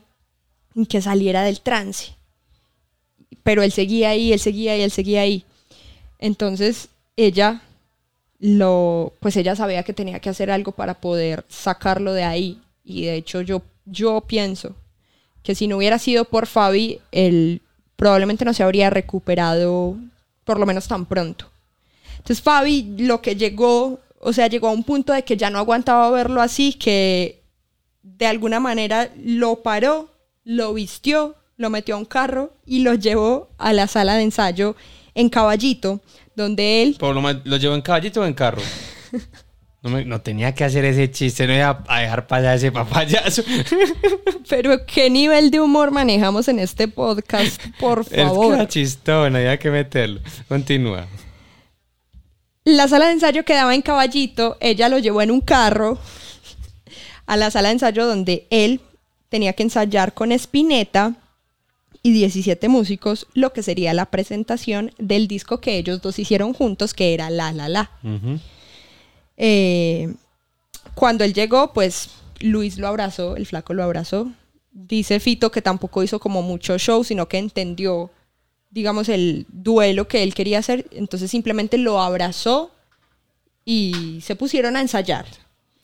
en que saliera del trance. Pero él seguía ahí, él seguía ahí, él seguía ahí. Entonces ella lo, pues ella sabía que tenía que hacer algo para poder sacarlo de ahí. Y de hecho yo, yo pienso que si no hubiera sido por Fabi, él probablemente no se habría recuperado por lo menos tan pronto. Entonces Fabi lo que llegó, o sea, llegó a un punto de que ya no aguantaba verlo así, que de alguna manera lo paró, lo vistió, lo metió a un carro y lo llevó a la sala de ensayo en Caballito, donde él Pero lo, ¿lo llevó en caballito o en carro? No me- No tenía que hacer ese chiste, no iba a dejar pasar ese papayazo. Pero qué nivel de humor manejamos en este podcast, por Es que era favor. chistón, había que meterlo. Continúa. La sala de ensayo quedaba en Caballito, ella lo llevó en un carro a la sala de ensayo donde él tenía que ensayar con Spinetta y 17 músicos lo que sería la presentación del disco que ellos dos hicieron juntos, que era La La La. Ujú. Eh, cuando él llegó, pues Luis lo abrazó, el flaco lo abrazó. Dice Fito que tampoco hizo como mucho show, sino que entendió, digamos, el duelo que él quería hacer. Entonces simplemente lo abrazó y se pusieron a ensayar.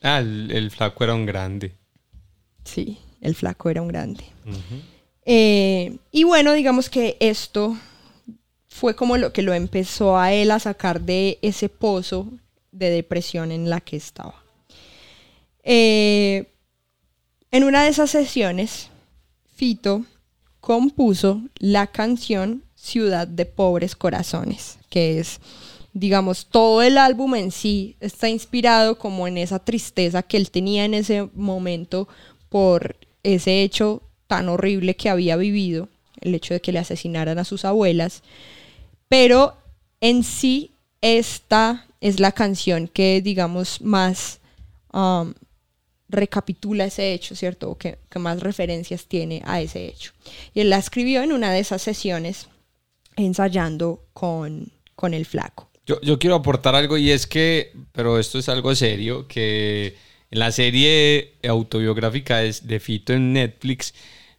Ah, el, el flaco era un grande. Sí, el flaco era un grande. Eh, y bueno, digamos que esto fue como lo que lo empezó a él a sacar de ese pozo de depresión en la que estaba. Eh, en una de esas sesiones, Fito compuso la canción Ciudad de Pobres Corazones, que es digamos, todo el álbum en sí está inspirado como en esa tristeza que él tenía en ese momento por ese hecho tan horrible que había vivido, el hecho de que le asesinaran a sus abuelas. Pero en sí, esta es la canción que, digamos, más um, recapitula ese hecho, ¿cierto? O que, que más referencias tiene a ese hecho. Y él la escribió en una de esas sesiones ensayando con, con el flaco. Yo, yo quiero aportar algo y es que, pero esto es algo serio, que en la serie autobiográfica de, Fito en Netflix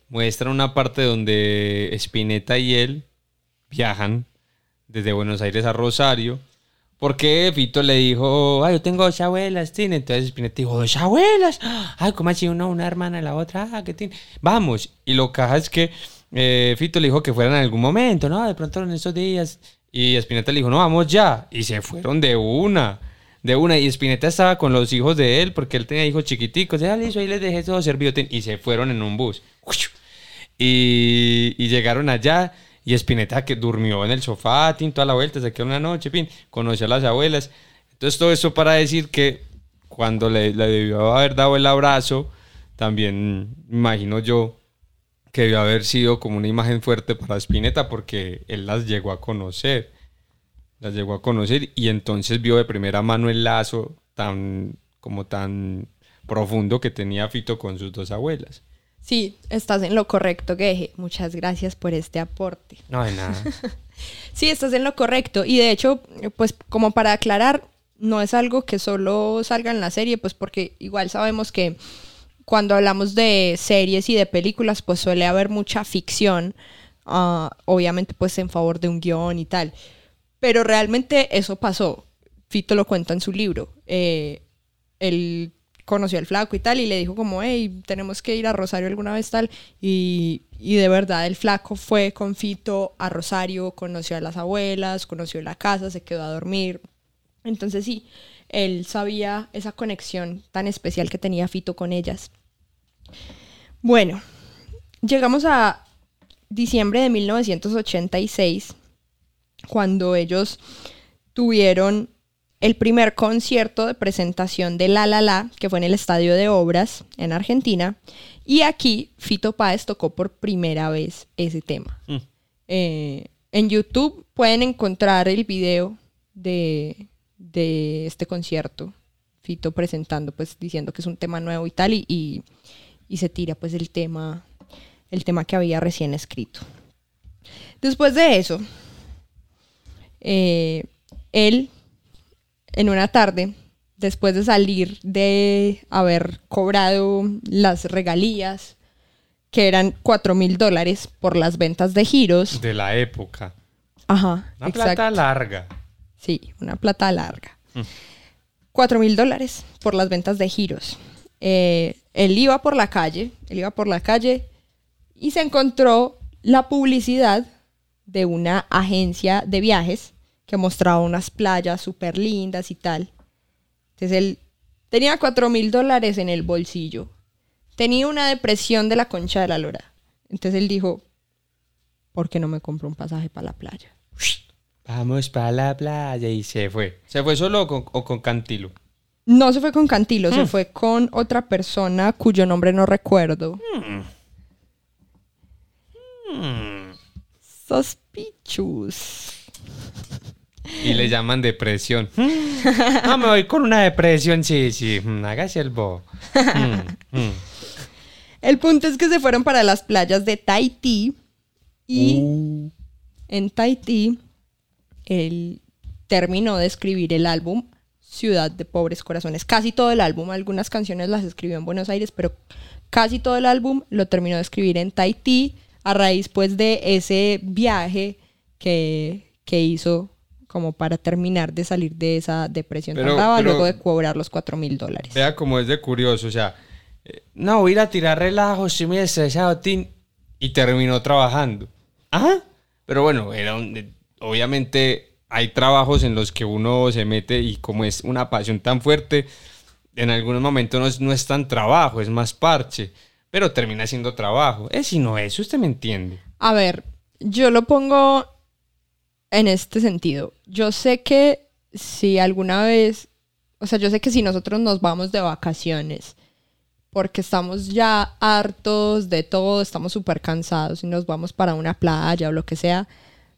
muestra una parte donde Spinetta y él viajan desde Buenos Aires a Rosario. Porque Fito le dijo, ay, yo tengo dos abuelas, tiene. Entonces Spinetta dijo, dos abuelas. Ay, ¿cómo así uno, una hermana y la otra? Ah, ¿qué tiene? Vamos. Y lo caja es que eh, Fito le dijo que fueran en algún momento, ¿no? De pronto en esos días. Y Spinetta le dijo, no, vamos ya. Y se fueron de una. De una. Y Spinetta estaba con los hijos de él, porque él tenía hijos chiquiticos. Ya listo, ahí les dejé todo servido. Y se fueron en un bus. Y, y llegaron allá. Y Spinetta que durmió en el sofá, tin, toda la vuelta, se quedó una noche, pin, conoció a las abuelas. Entonces todo eso para decir que cuando le, debió haber dado el abrazo, también imagino yo que debió haber sido como una imagen fuerte para Spinetta porque él las llegó a conocer. Las llegó a conocer y entonces vio de primera mano el lazo tan como tan profundo que tenía Fito con sus dos abuelas. Sí, estás en lo correcto, Geje. Muchas gracias por este aporte. No, de nada. Sí, estás en lo correcto. Y de hecho, pues como para aclarar, no es algo que solo salga en la serie, pues porque igual sabemos que cuando hablamos de series y de películas, pues suele haber mucha ficción, ah, obviamente pues en favor de un guion y tal. Pero realmente eso pasó. Fito lo cuenta en su libro. Eh, él conoció al flaco y tal y le dijo como, hey, tenemos que ir a Rosario alguna vez tal. Y, y de verdad el flaco fue con Fito a Rosario, conoció a las abuelas, conoció la casa, se quedó a dormir. Entonces sí, él sabía esa conexión tan especial que tenía Fito con ellas. Bueno, llegamos a diciembre de 1986, cuando ellos tuvieron el primer concierto de presentación de La La La, que fue en el Estadio de Obras en Argentina. Y aquí Fito Páez tocó por primera vez ese tema. Mm. Eh, en YouTube pueden encontrar el video de, de este concierto. Fito presentando, pues diciendo que es un tema nuevo y tal, y, y, y se tira pues el tema, el tema que había recién escrito. Después de eso, eh, él en una tarde, después de salir de haber cobrado las regalías, que eran 4 mil dólares por las ventas de giros. De la época. Ajá. Una exacto. plata larga. Sí, una plata larga. Mm. 4 mil dólares por las ventas de giros. Eh, él iba por la calle, él iba por la calle y se encontró la publicidad de una agencia de viajes que mostraba unas playas súper lindas y tal. Entonces él tenía 4 mil dólares en el bolsillo. Tenía una depresión de la concha de la lora. Entonces él dijo, ¿por qué no me compro un pasaje para la playa? Vamos para la playa y se fue. ¿Se fue solo o con, o con Cantilo? No se fue con Cantilo, Mm. se fue con otra persona cuyo nombre no recuerdo. Mm. Sospichus. Y le llaman depresión. Ah, me voy con una depresión, sí, sí. Mm, Hágase el bo. Mm, mm. El punto es que se fueron para las playas de Tahití y Uh, en Tahití él terminó de escribir el álbum Ciudad de Pobres Corazones. Casi todo el álbum, algunas canciones las escribió en Buenos Aires, pero casi todo el álbum lo terminó de escribir en Tahití a raíz pues de ese viaje que, que hizo como para terminar de salir de esa depresión Pero- tan brava pero- luego de cobrar los 4 mil dólares. Vea como es de curioso, o sea, no, voy a ir a tirar relajo, estoy muy estresado, Tin. y terminó trabajando. Ajá. Pero bueno, era un- eh, obviamente hay trabajos en los que uno se mete y como es una pasión tan fuerte, en algunos momentos no es, no es tan trabajo, es más parche, pero termina siendo trabajo. Es si no es, usted me entiende. A ver, yo lo pongo en este sentido. Yo sé que si alguna vez, o sea, yo sé que si nosotros nos vamos de vacaciones, porque estamos ya hartos de todo, estamos súper cansados y nos vamos para una playa o lo que sea,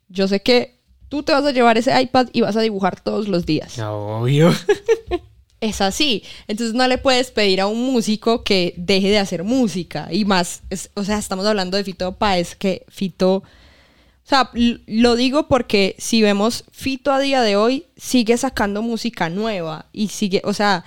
yo sé que tú te vas a llevar ese iPad y vas a dibujar todos los días. Obvio. Es así. Entonces no le puedes pedir a un músico que deje de hacer música. Y más, es- o sea, estamos hablando de Fito Páez, que Fito... Sea, lo digo porque si vemos Fito a día de hoy, sigue sacando música nueva y sigue, o sea,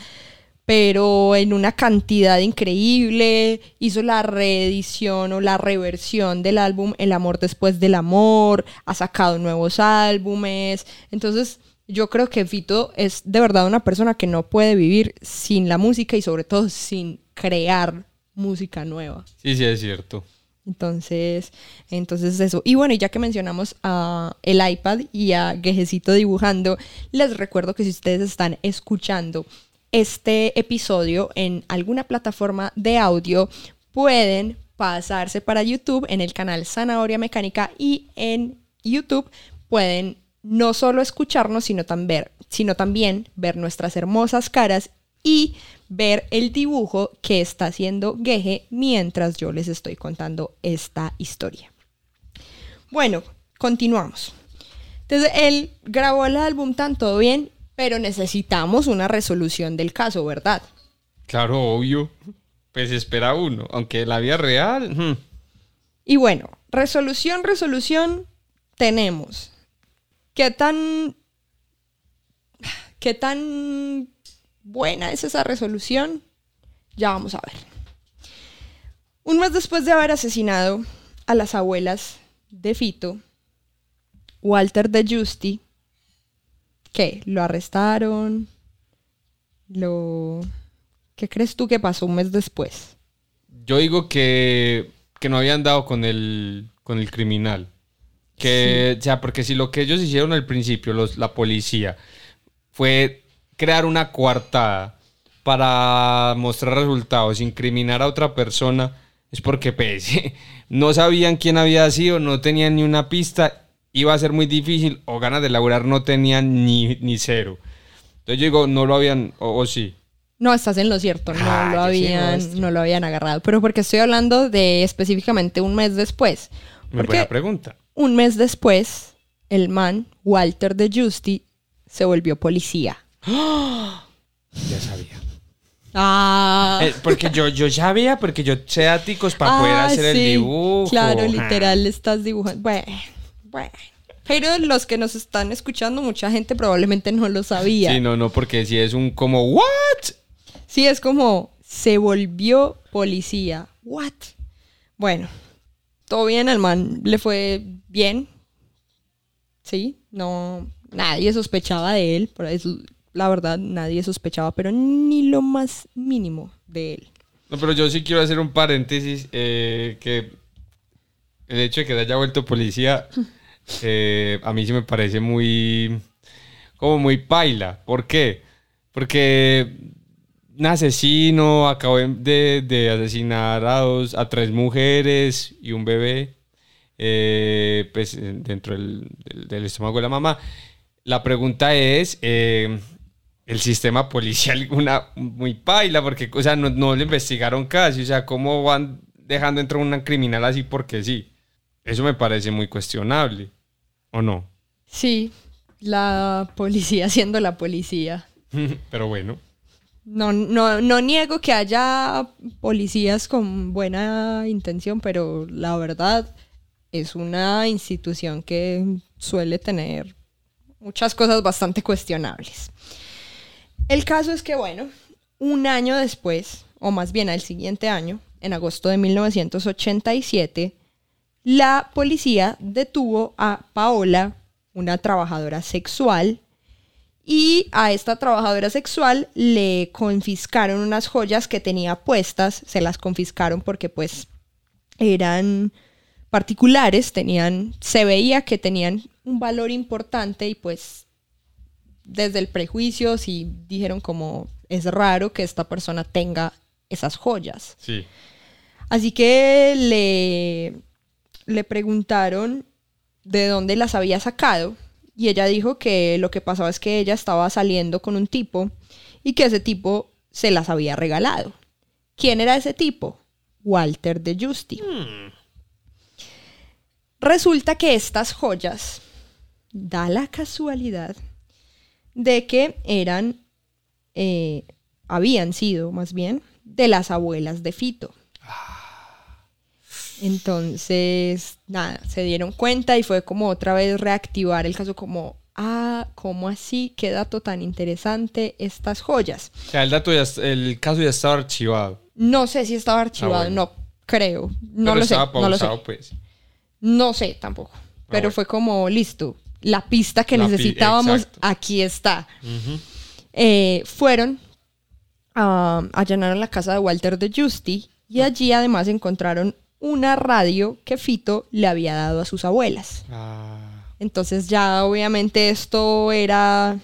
pero en una cantidad increíble. Hizo la reedición o la reversión del álbum El amor después del amor, ha sacado nuevos álbumes. Entonces, yo creo que Fito es de verdad una persona que no puede vivir sin la música y sobre todo sin crear música nueva. Sí, sí, es cierto. Entonces, entonces eso. Y bueno, ya que mencionamos a el iPad y a Gejecito dibujando, les recuerdo que si ustedes están escuchando este episodio en alguna plataforma de audio, pueden pasarse para YouTube en el canal Zanahoria Mecánica y en YouTube pueden no solo escucharnos, sino, tam- ver- sino también ver nuestras hermosas caras y ver el dibujo que está haciendo Geje mientras yo les estoy contando esta historia. Bueno, continuamos. Entonces, él grabó el álbum tan todo bien, pero necesitamos una resolución del caso, ¿verdad? Claro, obvio. Pues espera uno. Aunque la vida real. hmm, Y bueno, resolución, resolución, tenemos. ¿Qué tan. ¿Qué tan buena es esa resolución? Ya vamos a ver. Un mes después de haber asesinado a las abuelas de Fito, Walter de Justi, ¿qué? ¿Lo arrestaron? ¿Lo. ¿Qué crees tú que pasó un mes después? Yo digo que, que no habían dado con el, con el criminal. Que, o sea, porque si lo que ellos hicieron al principio, los, la policía, fue crear una coartada para mostrar resultados, incriminar a otra persona, es porque pues, no sabían quién había sido, no tenían ni una pista, iba a ser muy difícil, o ganas de laburar no tenían ni, ni cero. Entonces yo digo, no lo habían, o, o sí. No, estás en lo cierto, no, Ah, lo yo sí, no, habían, no lo habían agarrado. Pero porque estoy hablando de específicamente un mes después. Muy buena pregunta. un mes después, el man, Walter de Justi, se volvió policía. Ya sabía. Ah, Eh, porque yo, yo sabía, porque yo sé áticos para poder Ah, hacer el dibujo. Claro, Ah. literal, estás dibujando. Bueno, bueno. Pero los que nos están escuchando, mucha gente probablemente no lo sabía. Sí, no, no, porque si es un como, ¿what? Sí, es como se volvió policía. What? Bueno, todo bien, al man le fue bien. Sí, no, nadie sospechaba de él, por eso, la verdad, nadie sospechaba, pero ni lo más mínimo de él. No, pero yo sí quiero hacer un paréntesis, eh, que el hecho de que se haya vuelto policía, eh, a mí sí me parece muy, como muy paila. ¿Por qué? Porque un asesino acabó de, de asesinar a, dos, a tres mujeres y un bebé, eh, pues dentro del, del- del estómago de la mamá. La pregunta es, eh, el sistema policial una muy paila, porque, o sea, no, no le investigaron casi, o sea, ¿cómo van dejando entrar un criminal así porque sí? Eso me parece muy cuestionable, ¿o no? Sí, la policía siendo la policía. Pero bueno, No, no, no niego que haya policías con buena intención, pero la verdad es una institución que suele tener muchas cosas bastante cuestionables. El caso es que, bueno, un año después, o más bien al siguiente año, en agosto de 1987, la policía detuvo a Paola, una trabajadora sexual, y a esta trabajadora sexual le confiscaron unas joyas que tenía puestas, se las confiscaron porque pues eran particulares, tenían, se veía que tenían un valor importante y pues desde el prejuicio sí dijeron como es raro que esta persona tenga esas joyas. sí. Así que le, le preguntaron de dónde las había sacado y ella dijo que lo que pasaba es que ella estaba saliendo con un tipo y que ese tipo se las había regalado. ¿Quién era ese tipo? Walter de Justy. Resulta que estas joyas da la casualidad de que eran, eh, habían sido más bien, de las abuelas de Fito. Entonces, nada, se dieron cuenta y fue como otra vez reactivar el caso como, ah, ¿cómo así? Qué dato tan interesante estas joyas. O sea, el, dato ya, el caso ya estaba archivado. No sé si estaba archivado, bueno. no creo, no pero lo sé, estaba no lo sé. pausado, pues. No sé tampoco. Pero bueno. fue como, listo, la pista que La necesitábamos, aquí está. Eh, fueron, a allanaron la casa de Walter de Justy y allí además encontraron una radio que Fito le había dado a sus abuelas. Ah, Entonces ya obviamente esto era,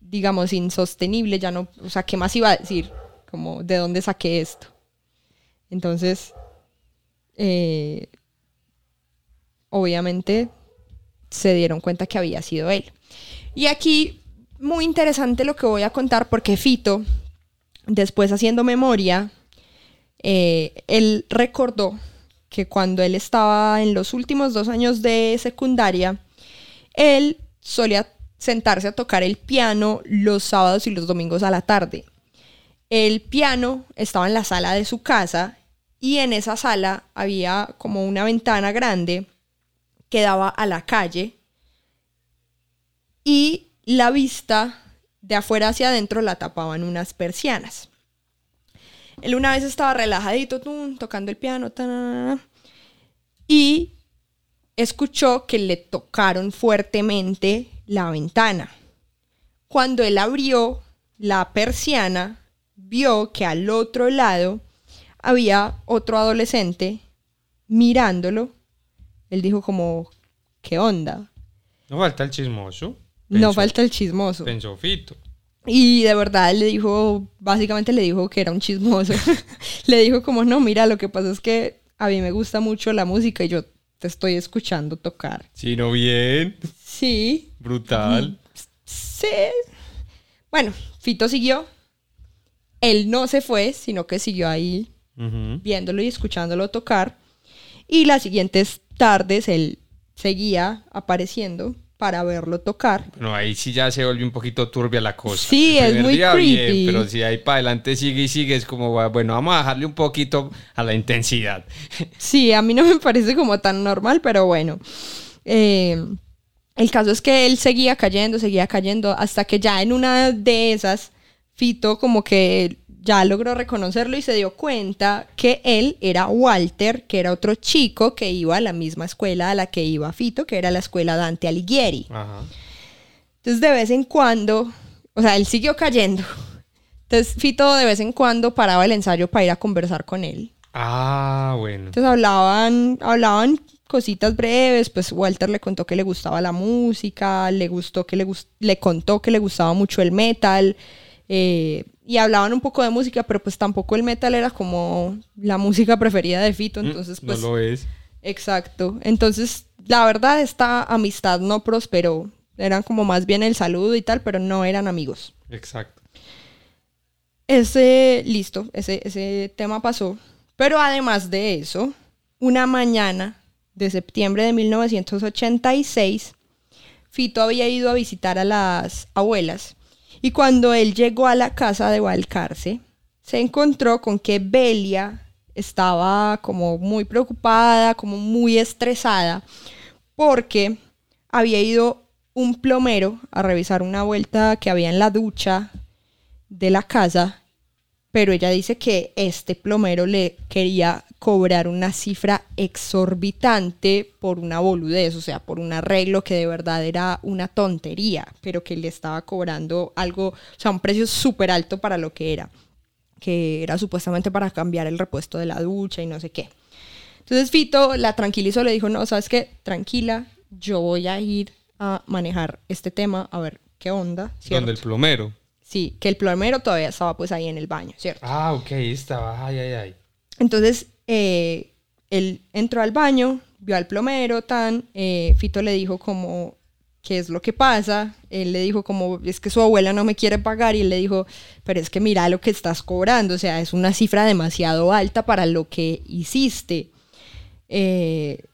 digamos, insostenible, ya no, o sea, ¿qué más iba a decir? Como, ¿de dónde saqué esto? Entonces, eh, obviamente se dieron cuenta que había sido él. Y aquí, muy interesante lo que voy a contar porque Fito, después haciendo memoria, eh, él recordó que cuando él estaba en los últimos dos años de secundaria, él solía sentarse a tocar el piano los sábados y los domingos a la tarde. El piano estaba en la sala de su casa y en esa sala había como una ventana grande que daba a la calle y la vista de afuera hacia adentro la tapaban unas persianas. Él una vez estaba relajadito, tocando el piano, y escuchó que le tocaron fuertemente la ventana. Cuando él abrió la persiana, vio que al otro lado había otro adolescente mirándolo. Él dijo como, ¿qué onda? no falta el chismoso. no falta el chismoso. Pensó Fito. Y de verdad le dijo, básicamente le dijo que era un chismoso. le dijo como, no, mira, lo que pasa es que a mí me gusta mucho la música y yo te estoy escuchando tocar. Sí, no bien. Sí, Brutal. sí. Bueno, Fito siguió. Él no se fue, sino que siguió ahí viéndolo y escuchándolo tocar. Y las siguientes tardes él seguía apareciendo para verlo tocar. Bueno, ahí sí ya se volvió un poquito turbia la cosa. Sí, es muy día creepy. bien, pero si ahí para adelante sigue y sigue, es como, bueno, vamos a bajarle un poquito a la intensidad. Sí, a mí no me parece como tan normal, pero bueno. Eh, el caso es que él seguía cayendo, seguía cayendo, hasta que ya en una de esas, Fito como que ya logró reconocerlo y se dio cuenta que él era Walter, que era otro chico que iba a la misma escuela a la que iba Fito, que era la escuela Dante Alighieri. Ajá. Entonces de vez en cuando, o sea, él siguió cayendo. Entonces Fito de vez en cuando paraba el ensayo para ir a conversar con él. Ah, bueno. Entonces hablaban, hablaban cositas breves, pues Walter le contó que le gustaba la música, le gustó que le gus- le contó que le gustaba mucho el metal, eh, y hablaban un poco de música, pero pues tampoco el metal era como la música preferida de Fito, entonces Mm, pues no lo es. exacto. Entonces, la verdad esta amistad no prosperó. Eran como más bien el saludo y tal, pero no eran amigos. Exacto. Ese, listo, ese, ese tema pasó. Pero además de eso, una mañana de septiembre de 1986, Fito había ido a visitar a las abuelas. Y cuando él llegó a la casa de Valcarce, se encontró con que Belia estaba como muy preocupada, como muy estresada, porque había ido un plomero a revisar una vuelta que había en la ducha de la casa, pero ella dice que este plomero le quería cobrar una cifra exorbitante por una boludez, o sea, por un arreglo que de verdad era una tontería, pero que le estaba cobrando algo, o sea, un precio súper alto para lo que era, que era supuestamente para cambiar el repuesto de la ducha y no sé qué. Entonces Fito la tranquilizó, le dijo, no, sabes qué, tranquila, yo voy a ir a manejar este tema, a ver qué onda, ¿cierto? Donde el plomero. Sí, que el plomero todavía estaba pues ahí en el baño, ¿cierto? Ah, ok, estaba. Ay, ay, ay. Entonces, eh, él entró al baño, vio al plomero, tan, eh, Fito le dijo como, ¿qué es lo que pasa? Él le dijo como, es que su abuela no me quiere pagar y él le dijo, pero es que mira lo que estás cobrando, o sea, es una cifra demasiado alta para lo que hiciste. Eh,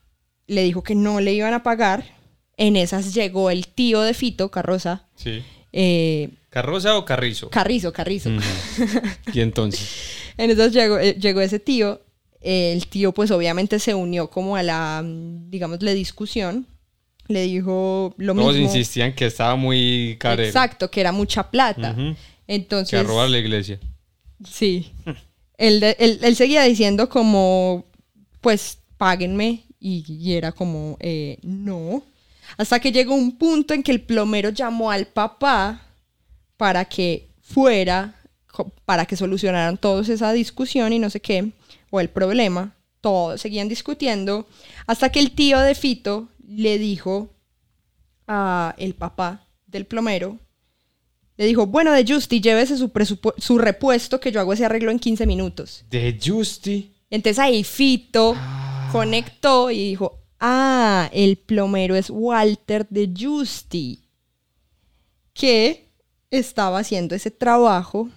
le dijo que no le iban a pagar. En esas llegó el tío de Fito, Carroza. Sí. eh, ¿Carroza o Carrizo? Carrizo, Carrizo. Y entonces. En esas llegó, llegó ese tío. El tío, pues obviamente se unió como a la, digamos, la discusión. Le dijo lo Todos mismo. insistían que estaba muy carero. Exacto, que era mucha plata. Entonces. Que a robar la iglesia. Sí. él, él- él seguía diciendo como, pues, páguenme. Y, y era como, eh, no. Hasta que llegó un punto en que el plomero llamó al papá para que fuera, para que solucionaran todos esa discusión y no sé qué, o el problema. Todos seguían discutiendo. Hasta que el tío de Fito le dijo a el papá del plomero, le dijo, bueno, de Justy, llévese su, repuesto que yo hago ese arreglo en 15 minutos. De Justy. Entonces ahí Fito conectó y dijo, ah, el plomero es Walter de Justy, que estaba haciendo ese trabajo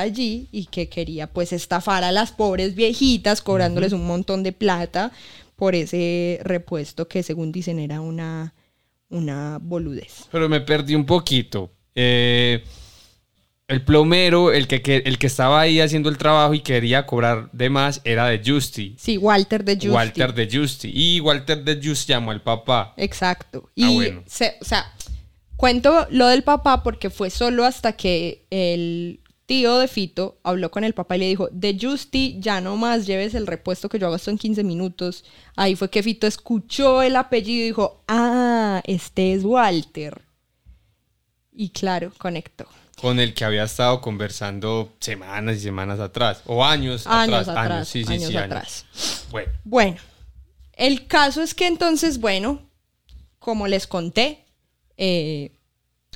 allí y que quería pues estafar a las pobres viejitas cobrándoles un montón de plata por ese repuesto que según dicen era una, una boludez. Pero me perdí un poquito. Eh, el plomero, el que, que- el que estaba ahí haciendo el trabajo y quería cobrar de más, era de Justy. Sí, Walter de Justy. Walter de Justy. Y Walter de Justy llamó al papá. Exacto. Y, Ah, bueno. se- o sea, cuento lo del papá porque fue solo hasta que el tío de Fito habló con el papá y le dijo, de Justy, ya no más lleves el repuesto que yo hago esto en 15 minutos. Ahí fue que Fito escuchó el apellido y dijo, ah, este es Walter. Y claro, conectó. Con el que había estado conversando semanas y semanas atrás. O años, Años atrás. atrás. Años, sí, sí, años sí, años. atrás. Bueno, Bueno, el caso es que entonces, bueno, como les conté, eh,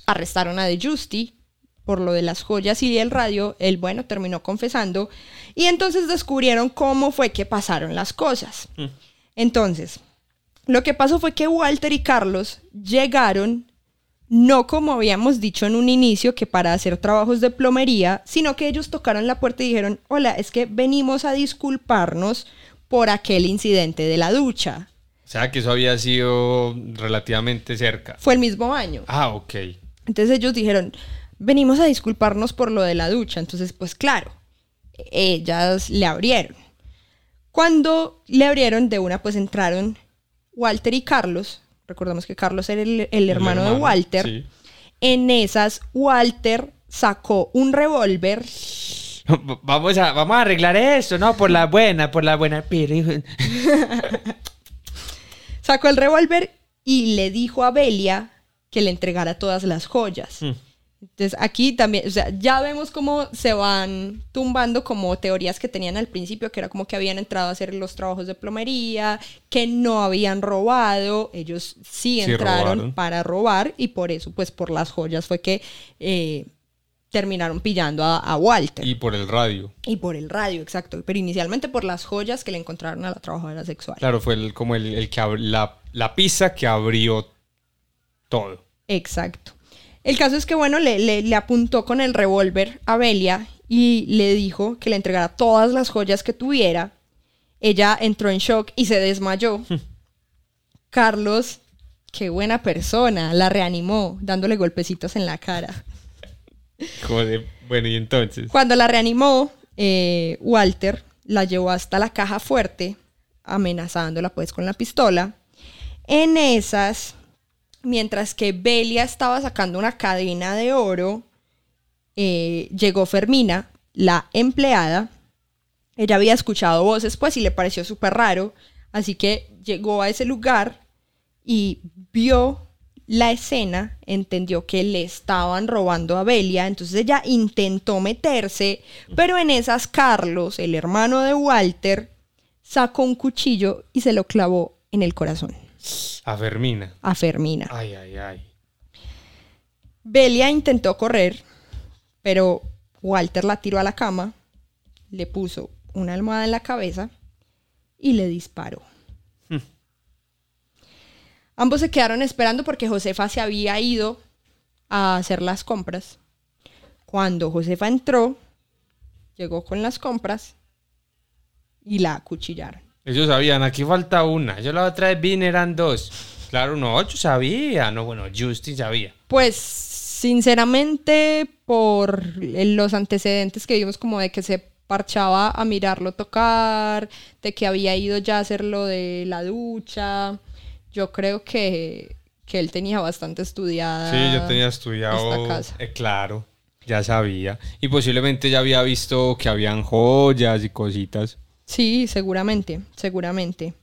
arrestaron a De Justy por lo de las joyas y el radio. Él, bueno, terminó confesando. Y entonces descubrieron cómo fue que pasaron las cosas. Entonces, lo que pasó fue que Walter y Carlos llegaron no como habíamos dicho en un inicio que para hacer trabajos de plomería, sino que ellos tocaron la puerta y dijeron, hola, es que venimos a disculparnos por aquel incidente de la ducha. o sea que eso había sido relativamente cerca. Fue el mismo año. Ah, ok. Entonces ellos dijeron, venimos a disculparnos por lo de la ducha. Entonces, pues claro, ellas le abrieron. Cuando le abrieron de una, pues entraron Walter y Carlos. Recordamos que Carlos era el, el hermano, de Walter. sí. En esas, Walter sacó un revólver. Vamos a, vamos a arreglar esto, ¿no? Por la buena, por la buena. Sacó el revólver y le dijo a Belia que le entregara todas las joyas. Mm. Entonces aquí también, o sea, ya vemos cómo se van tumbando como teorías que tenían al principio, que era como que habían entrado a hacer los trabajos de plomería, que no habían robado, ellos sí entraron para robar y por eso, pues por las joyas fue que eh, terminaron pillando a, a Walter. Y por el radio. Y por el radio, exacto. Pero inicialmente por las joyas que le encontraron a la trabajadora sexual. Claro, fue el- como el, el que la, la pizza que abrió todo. Exacto. El caso es que, bueno, le, le- le apuntó con el revólver a Belia y le dijo que le entregara todas las joyas que tuviera. Ella entró en shock y se desmayó. Carlos, qué buena persona, la reanimó dándole golpecitos en la cara. Joder, bueno, y entonces. Cuando la reanimó, eh, Walter la llevó hasta la caja fuerte, amenazándola pues con la pistola. En esas, mientras que Belia estaba sacando una cadena de oro, eh, llegó Fermina, la empleada. Ella había escuchado voces pues y le pareció súper raro, así que llegó a ese lugar y vio la escena, entendió que le estaban robando a Belia, entonces ella intentó meterse, pero en esas Carlos, el hermano de Walter, sacó un cuchillo y se lo clavó en el corazón A Fermina. a Fermina. Ay, ay, ay. Belia intentó correr, pero Walter la tiró a la cama, le puso una almohada en la cabeza y le disparó. Ambos se quedaron esperando porque Josefa se había ido a hacer las compras. Cuando Josefa entró, llegó con las compras y la acuchillaron. Ellos sabían, aquí falta una. Yo la otra vez vine, eran dos. Claro, no, yo sabía. No, bueno, Justin sabía. Pues sinceramente por los antecedentes que vimos como de que se parchaba a mirarlo tocar, de que había ido ya a hacer lo de la ducha, yo creo que, que él tenía bastante estudiada. Sí, yo tenía estudiado. esta casa. eh, claro, ya sabía. Y posiblemente ya había visto que habían joyas y cositas. Sí, seguramente, seguramente.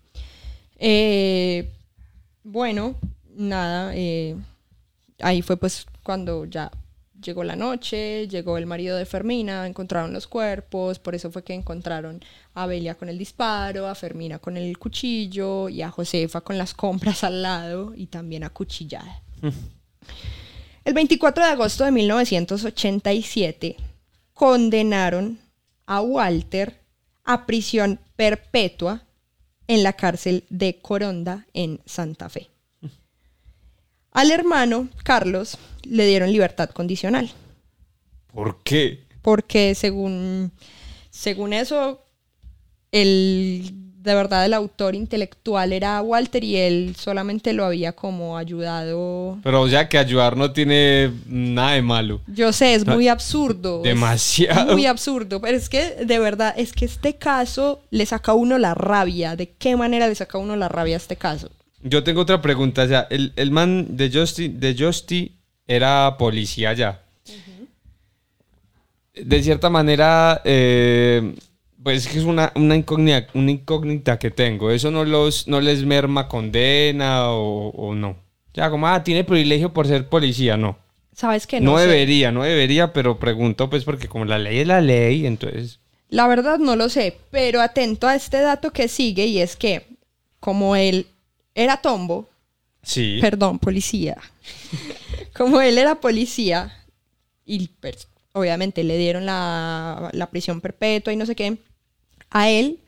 Eh, bueno, nada, eh, ahí fue pues cuando ya llegó la noche, llegó el marido de Fermina, encontraron los cuerpos, por eso fue que encontraron a Belia con el disparo, a Fermina con el cuchillo y a Josefa con las compras al lado y también acuchillada. El 24 de agosto de 1987 condenaron a Walter a prisión perpetua en la cárcel de Coronda en Santa Fe. Al hermano, Carlos, le dieron libertad condicional, ¿Por qué? porque según, según eso, el, de verdad el autor intelectual era Walter y él solamente lo había como ayudado. Pero o sea que ayudar no tiene nada de malo. Yo sé, es muy absurdo. Demasiado. Muy absurdo, pero es que de verdad, es que este caso le saca a uno la rabia. ¿De qué manera le saca a uno la rabia a este caso? Yo tengo otra pregunta. O sea, el, el man de Justy, de Justy era policía ya. De cierta manera, eh, pues es que es una, una, incógnita, una incógnita que tengo. ¿Eso no, los, no les merma condena o, o no? O sea, como, ah, tiene privilegio por ser policía, no. ¿Sabes que No, no? sé. debería, no debería, pero pregunto pues porque como la ley es la ley, entonces... La verdad no lo sé, pero atento a este dato que sigue y es que como él era tombo, Sí. perdón, policía, como él era policía y pues, obviamente le dieron la, la prisión perpetua y no sé qué, a él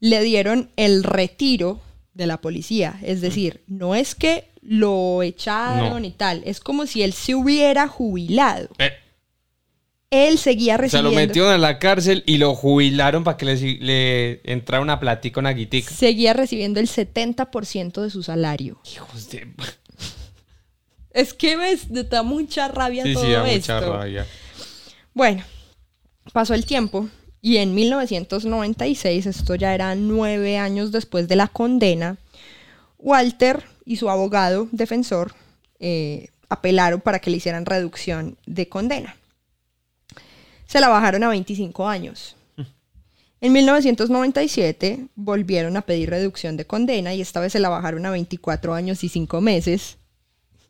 le dieron el retiro de la policía. Es decir, no es que lo echaron No. y tal, es como si él se hubiera jubilado. Eh, Él seguía o sea, recibiendo... lo metieron a la cárcel y lo jubilaron para que le, le entrara una platica, una guitica. seguía recibiendo el 70% de su salario. Hijos de... Es que te da mucha rabia Sí, todo sí, da esto. mucha rabia. Bueno, pasó el tiempo y en 1996, esto ya era nueve años después de la condena, Walter y su abogado defensor eh, apelaron para que le hicieran reducción de condena. Se la bajaron a 25 años. En 1997 volvieron a pedir reducción de condena y esta vez se la bajaron a 24 años y 5 meses.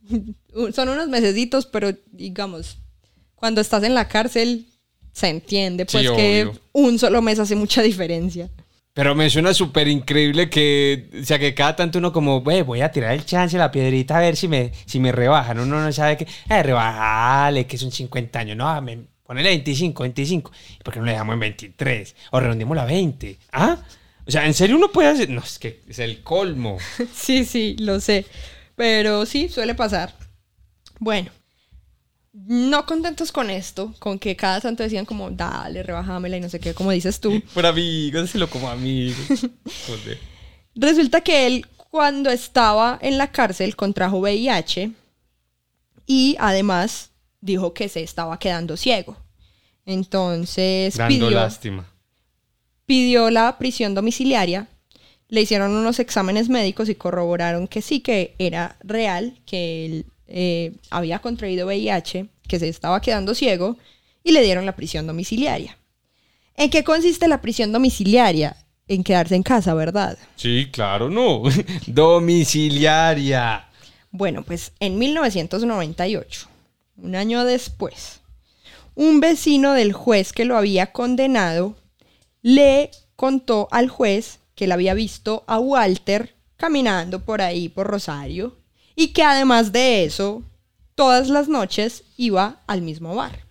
Son unos mesecitos, pero digamos, cuando estás en la cárcel se entiende pues Sí, que obvio. un solo mes hace mucha diferencia. Pero me suena súper increíble que, o sea, que cada tanto uno como, Güey, voy a tirar el chance, la piedrita, a ver si me, si me rebajan. Uno no sabe que, eh, rebajale, que son 50 años. No, me, ponele 25, 25. ¿Y por qué no le dejamos en 23? O redondémoslo a 20. ¿Ah? o sea, ¿en serio uno puede hacer? No, es que es el colmo. Sí, sí, lo sé. Pero sí, suele pasar. Bueno, no contentos con esto, con que cada santo decían como, dale, rebajámela y no sé qué, como dices tú. Por amigos, decirlo como amigos. Joder. Resulta que él, cuando estaba en la cárcel, contrajo VIH y además dijo que se estaba quedando ciego. Entonces Dando pidió, lástima. pidió la prisión domiciliaria, le hicieron unos exámenes médicos y corroboraron que sí, que era real, que él eh, había contraído VIH, que se estaba quedando ciego y le dieron la prisión domiciliaria. ¿En qué consiste la prisión domiciliaria? En quedarse en casa, ¿verdad? Sí, claro, no. Domiciliaria. Bueno, pues en 1998, un año después, un vecino del juez que lo había condenado le contó al juez que él había visto a Walter caminando por ahí por Rosario y que además de eso, todas las noches iba al mismo bar.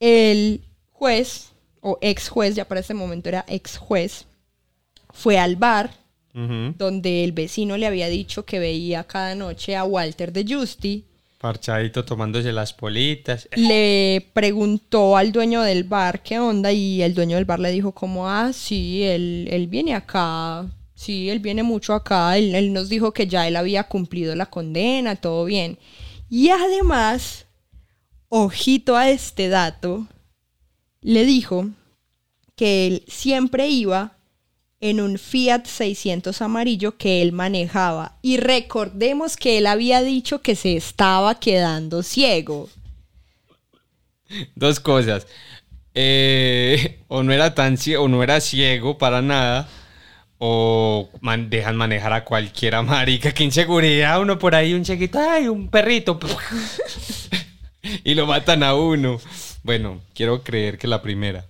El juez, o ex juez, ya para ese momento era ex juez, fue al bar donde el vecino le había dicho que veía cada noche a Walter de Justy, Parchadito tomándose las politas. le preguntó al dueño del bar qué onda y el dueño del bar le dijo como, ah, sí, él, él viene acá, sí, él viene mucho acá, él, nos dijo que ya él había cumplido la condena, todo bien. Y además, ojito a este dato, le dijo que él siempre iba en un Fiat 600 amarillo que él manejaba. Y recordemos que él había dicho que se estaba quedando ciego. Dos cosas. Eh, o no era tan ciego, o no era ciego para nada. O man- dejan manejar a cualquiera marica. Qué inseguridad. Uno por ahí, un chiquito, ay, un perrito. y lo matan a uno. Bueno, quiero creer que la primera,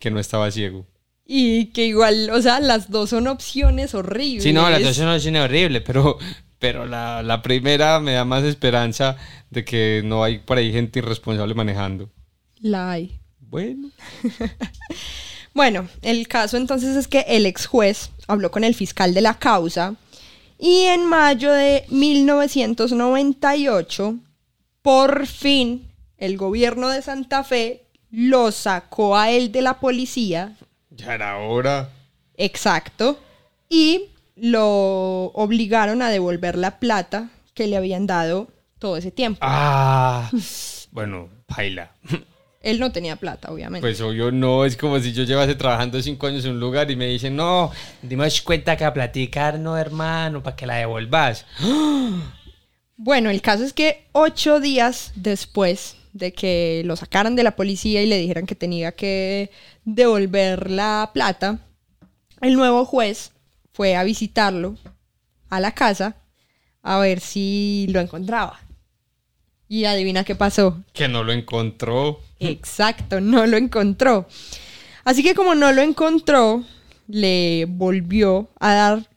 que no estaba ciego. Y que igual, o sea, las dos son opciones horribles. Sí, no, las dos son opciones horribles, pero, pero la, la primera me da más esperanza de que no hay por ahí gente irresponsable manejando. La hay. Bueno. Bueno, el caso entonces es que el ex juez habló con el fiscal de la causa y en mayo de 1998, por fin, el gobierno de Santa Fe lo sacó a él de la policía, Ya era hora. exacto, y lo obligaron a devolver la plata que le habían dado todo ese tiempo. Ah, bueno, baila. Él no tenía plata, obviamente. Pues obvio no, es como si yo llevase trabajando cinco años en un lugar y me dicen, no, Dimos cuenta que a platicar, no, hermano, para que la devolvas. Bueno, el caso es que ocho días después de que lo sacaran de la policía y le dijeran que tenía que devolver la plata, el nuevo juez fue a visitarlo a la casa a ver si lo encontraba. Y adivina qué pasó. que no lo encontró. Exacto, no lo encontró. Así que como no lo encontró, le volvió a dar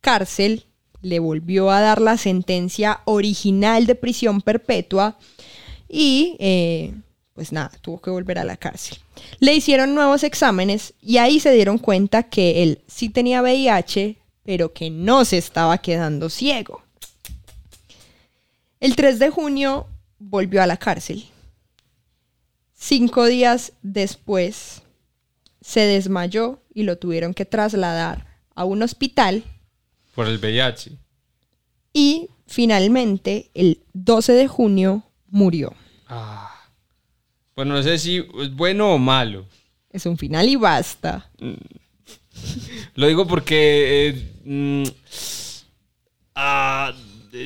cárcel, le volvió a dar la sentencia original de prisión perpetua y eh, pues nada, tuvo que volver a la cárcel. Le hicieron nuevos exámenes y ahí se dieron cuenta que él sí tenía VIH, pero que no se estaba quedando ciego. El 3 de junio volvió a la cárcel. Cinco días después se desmayó y lo tuvieron que trasladar a un hospital Por el VIH. y finalmente el 12 de junio murió. Ah. Bueno, no sé si es bueno o malo. Es un final y basta. Lo digo porque eh, mm, ah,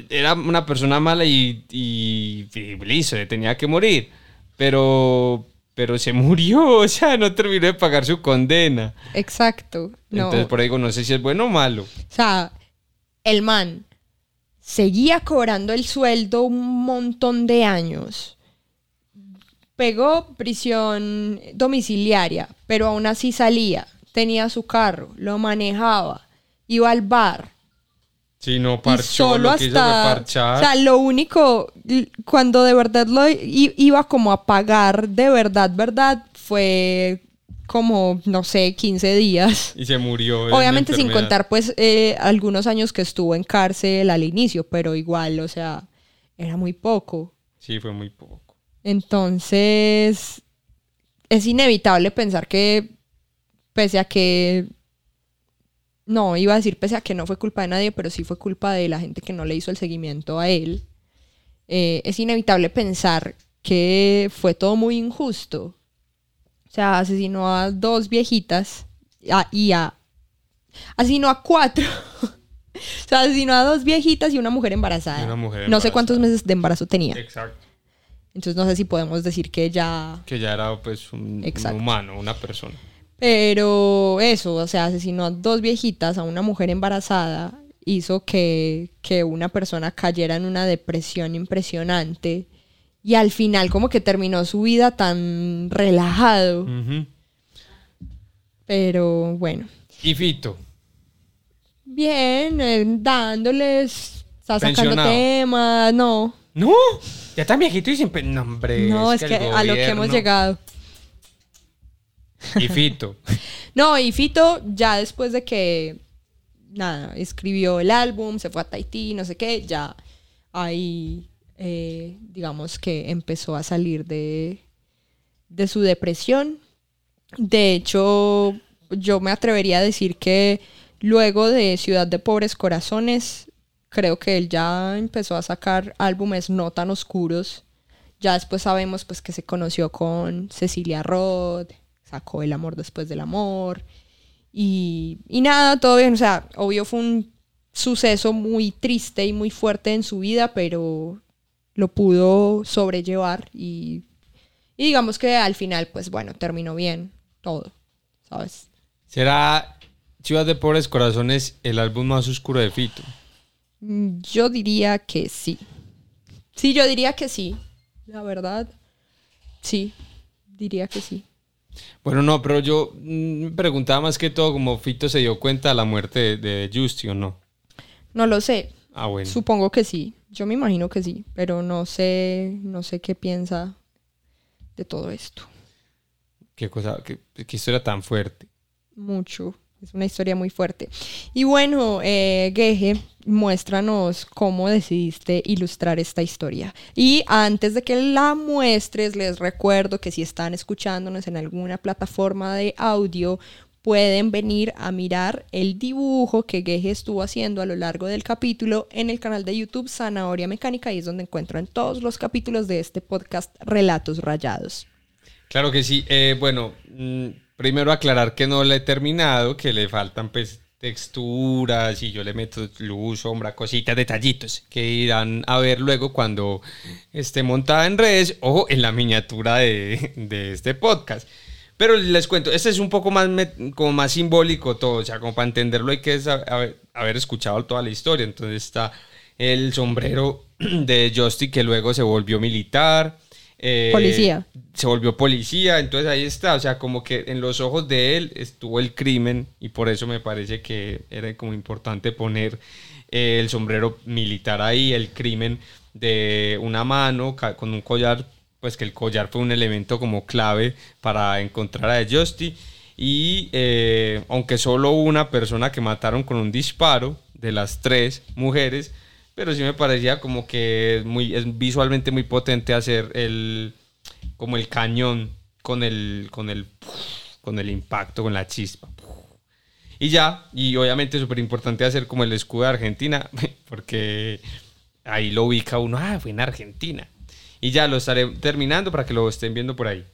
era una persona mala y, y, y listo, tenía que morir. Pero, pero se murió, o sea, no terminó de pagar su condena. Exacto. No. Entonces, por ahí digo, no sé si es bueno o malo. O sea, el man seguía cobrando el sueldo un montón de años. Pegó prisión domiciliaria, pero aún así salía. Tenía su carro, lo manejaba, iba al bar. Si no Y parchó, solo lo que hizo fue hasta. parchar. O sea, lo único, cuando de verdad lo iba como a pagar de verdad, verdad, fue como, no sé, 15 días. y se murió. Obviamente sin contar pues eh, algunos años que estuvo en cárcel al inicio, pero igual, o sea, era muy poco. Sí, fue muy poco. Entonces, es inevitable pensar que pese a que... No, iba a decir pese a que no fue culpa de nadie, pero sí fue culpa de la gente que no le hizo el seguimiento a él. eh, es inevitable pensar que fue todo muy injusto. O sea, asesinó a dos viejitas a- y a... Asesinó a cuatro. o sea, asesinó a dos viejitas y una mujer embarazada. Y una mujer No sé cuántos meses de embarazo tenía. Exacto. Entonces no sé si podemos decir que ya... Que ya era pues un, un humano, una persona. Pero eso, o sea, asesinó a dos viejitas, a una mujer embarazada, hizo que, que una persona cayera en una depresión impresionante y al final como que terminó su vida tan relajado. Pero bueno, Y Fito. bien, eh, dándoles, está sacando temas, no, No, ya está viejito y siempre. No, hombre. no, es, que, a lo que hemos llegado. Y Fito. No, y Fito, ya después de que nada, escribió el álbum, se fue a Tahití, no sé qué, ya ahí, eh, digamos que empezó a salir de, de su depresión. De hecho, yo me atrevería a decir que luego de Ciudad de Pobres Corazones, creo que él ya empezó a sacar álbumes no tan oscuros. Ya después sabemos pues que se conoció con Cecilia Roth, sacó El amor después del amor. Y, y nada, todo bien. O sea, obvio fue un suceso muy triste y muy fuerte en su vida, pero lo pudo sobrellevar y, y digamos que al final, pues bueno, terminó bien todo, ¿sabes? ¿Será Ciudad de Pobres Corazones el álbum más oscuro de Fito? Mm, Yo diría que sí. Sí, yo diría que sí. La verdad, sí, diría que sí. Bueno, no, pero yo mm, me preguntaba más que todo como Fito se dio cuenta de la muerte de, de Justy o no. No lo sé. Ah, bueno. Supongo que sí. Yo me imagino que sí, pero no sé, no sé qué piensa de todo esto. Qué cosa, qué, qué historia tan fuerte. Mucho. Es una historia muy fuerte. Y bueno, eh, Geje, muéstranos cómo decidiste ilustrar esta historia. Y antes de que la muestres, les recuerdo que si están escuchándonos en alguna plataforma de audio, pueden venir a mirar el dibujo que Geje estuvo haciendo a lo largo del capítulo en el canal de YouTube Zanahoria Mecánica y es donde encuentran todos los capítulos de este podcast Relatos Rayados. Claro que sí. Eh, bueno, mm, primero aclarar que no la he terminado, que le faltan pues texturas y yo le meto luz, sombra, cositas, detallitos que irán a ver luego cuando esté montada en redes o en la miniatura de, de este podcast. Pero les cuento, este es un poco más, como más simbólico todo, o sea, como para entenderlo hay que sa- haber, haber escuchado toda la historia. Entonces está el sombrero de Justy que luego se volvió militar. Eh, Policía. Se volvió policía, entonces ahí está, o sea, como que en los ojos de él estuvo el crimen y por eso me parece que era como importante poner eh, el sombrero militar ahí, el crimen de una mano con un collar, pues que el collar fue un elemento como clave para encontrar a Justy. Y eh, aunque solo una persona que mataron con un disparo de las tres mujeres, pero sí me parecía como que muy, es visualmente muy potente hacer el, como el cañón con el, con el, con el impacto, con la chispa. Y ya, y obviamente súper importante hacer como el escudo de Argentina, porque ahí lo ubica uno, ah, fue en Argentina. Y ya lo estaré terminando para que lo estén viendo por ahí.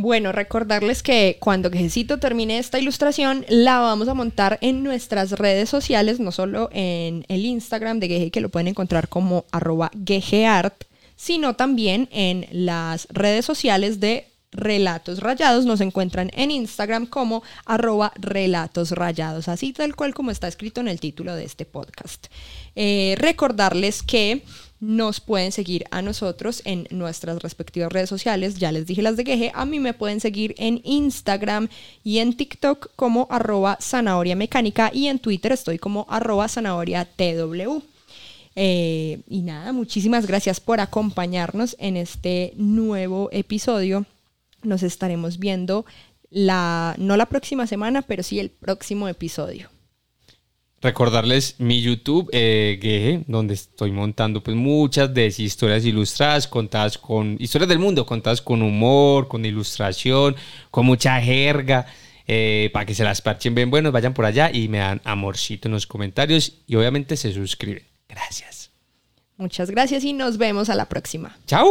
Bueno, recordarles que cuando Quejecito termine esta ilustración, la vamos a montar en nuestras redes sociales, no solo en el Instagram de Geje, que lo pueden encontrar como arroba Gejeart, sino también en las redes sociales de Relatos Rayados. Nos encuentran en Instagram como arroba Relatos Rayados, así tal cual como está escrito en el título de este podcast. Eh, recordarles que nos pueden seguir a nosotros en nuestras respectivas redes sociales. Ya les dije las de Queje. A mí me pueden seguir en Instagram y en TikTok como arroba zanahoria mecánica y en Twitter estoy como arroba zanahoria TW. Eh, y nada, muchísimas gracias por acompañarnos en este nuevo episodio. Nos estaremos viendo la, no la próxima semana, pero sí el próximo episodio. Recordarles mi YouTube, eh, Geje, donde estoy montando pues muchas de esas historias ilustradas, contadas con historias del mundo, contadas con humor, con ilustración, con mucha jerga, eh, para que se las parchen bien buenos, vayan por allá y me dan amorcito en los comentarios y obviamente se suscriben. Gracias. Muchas gracias y nos vemos a la próxima. ¡Chao!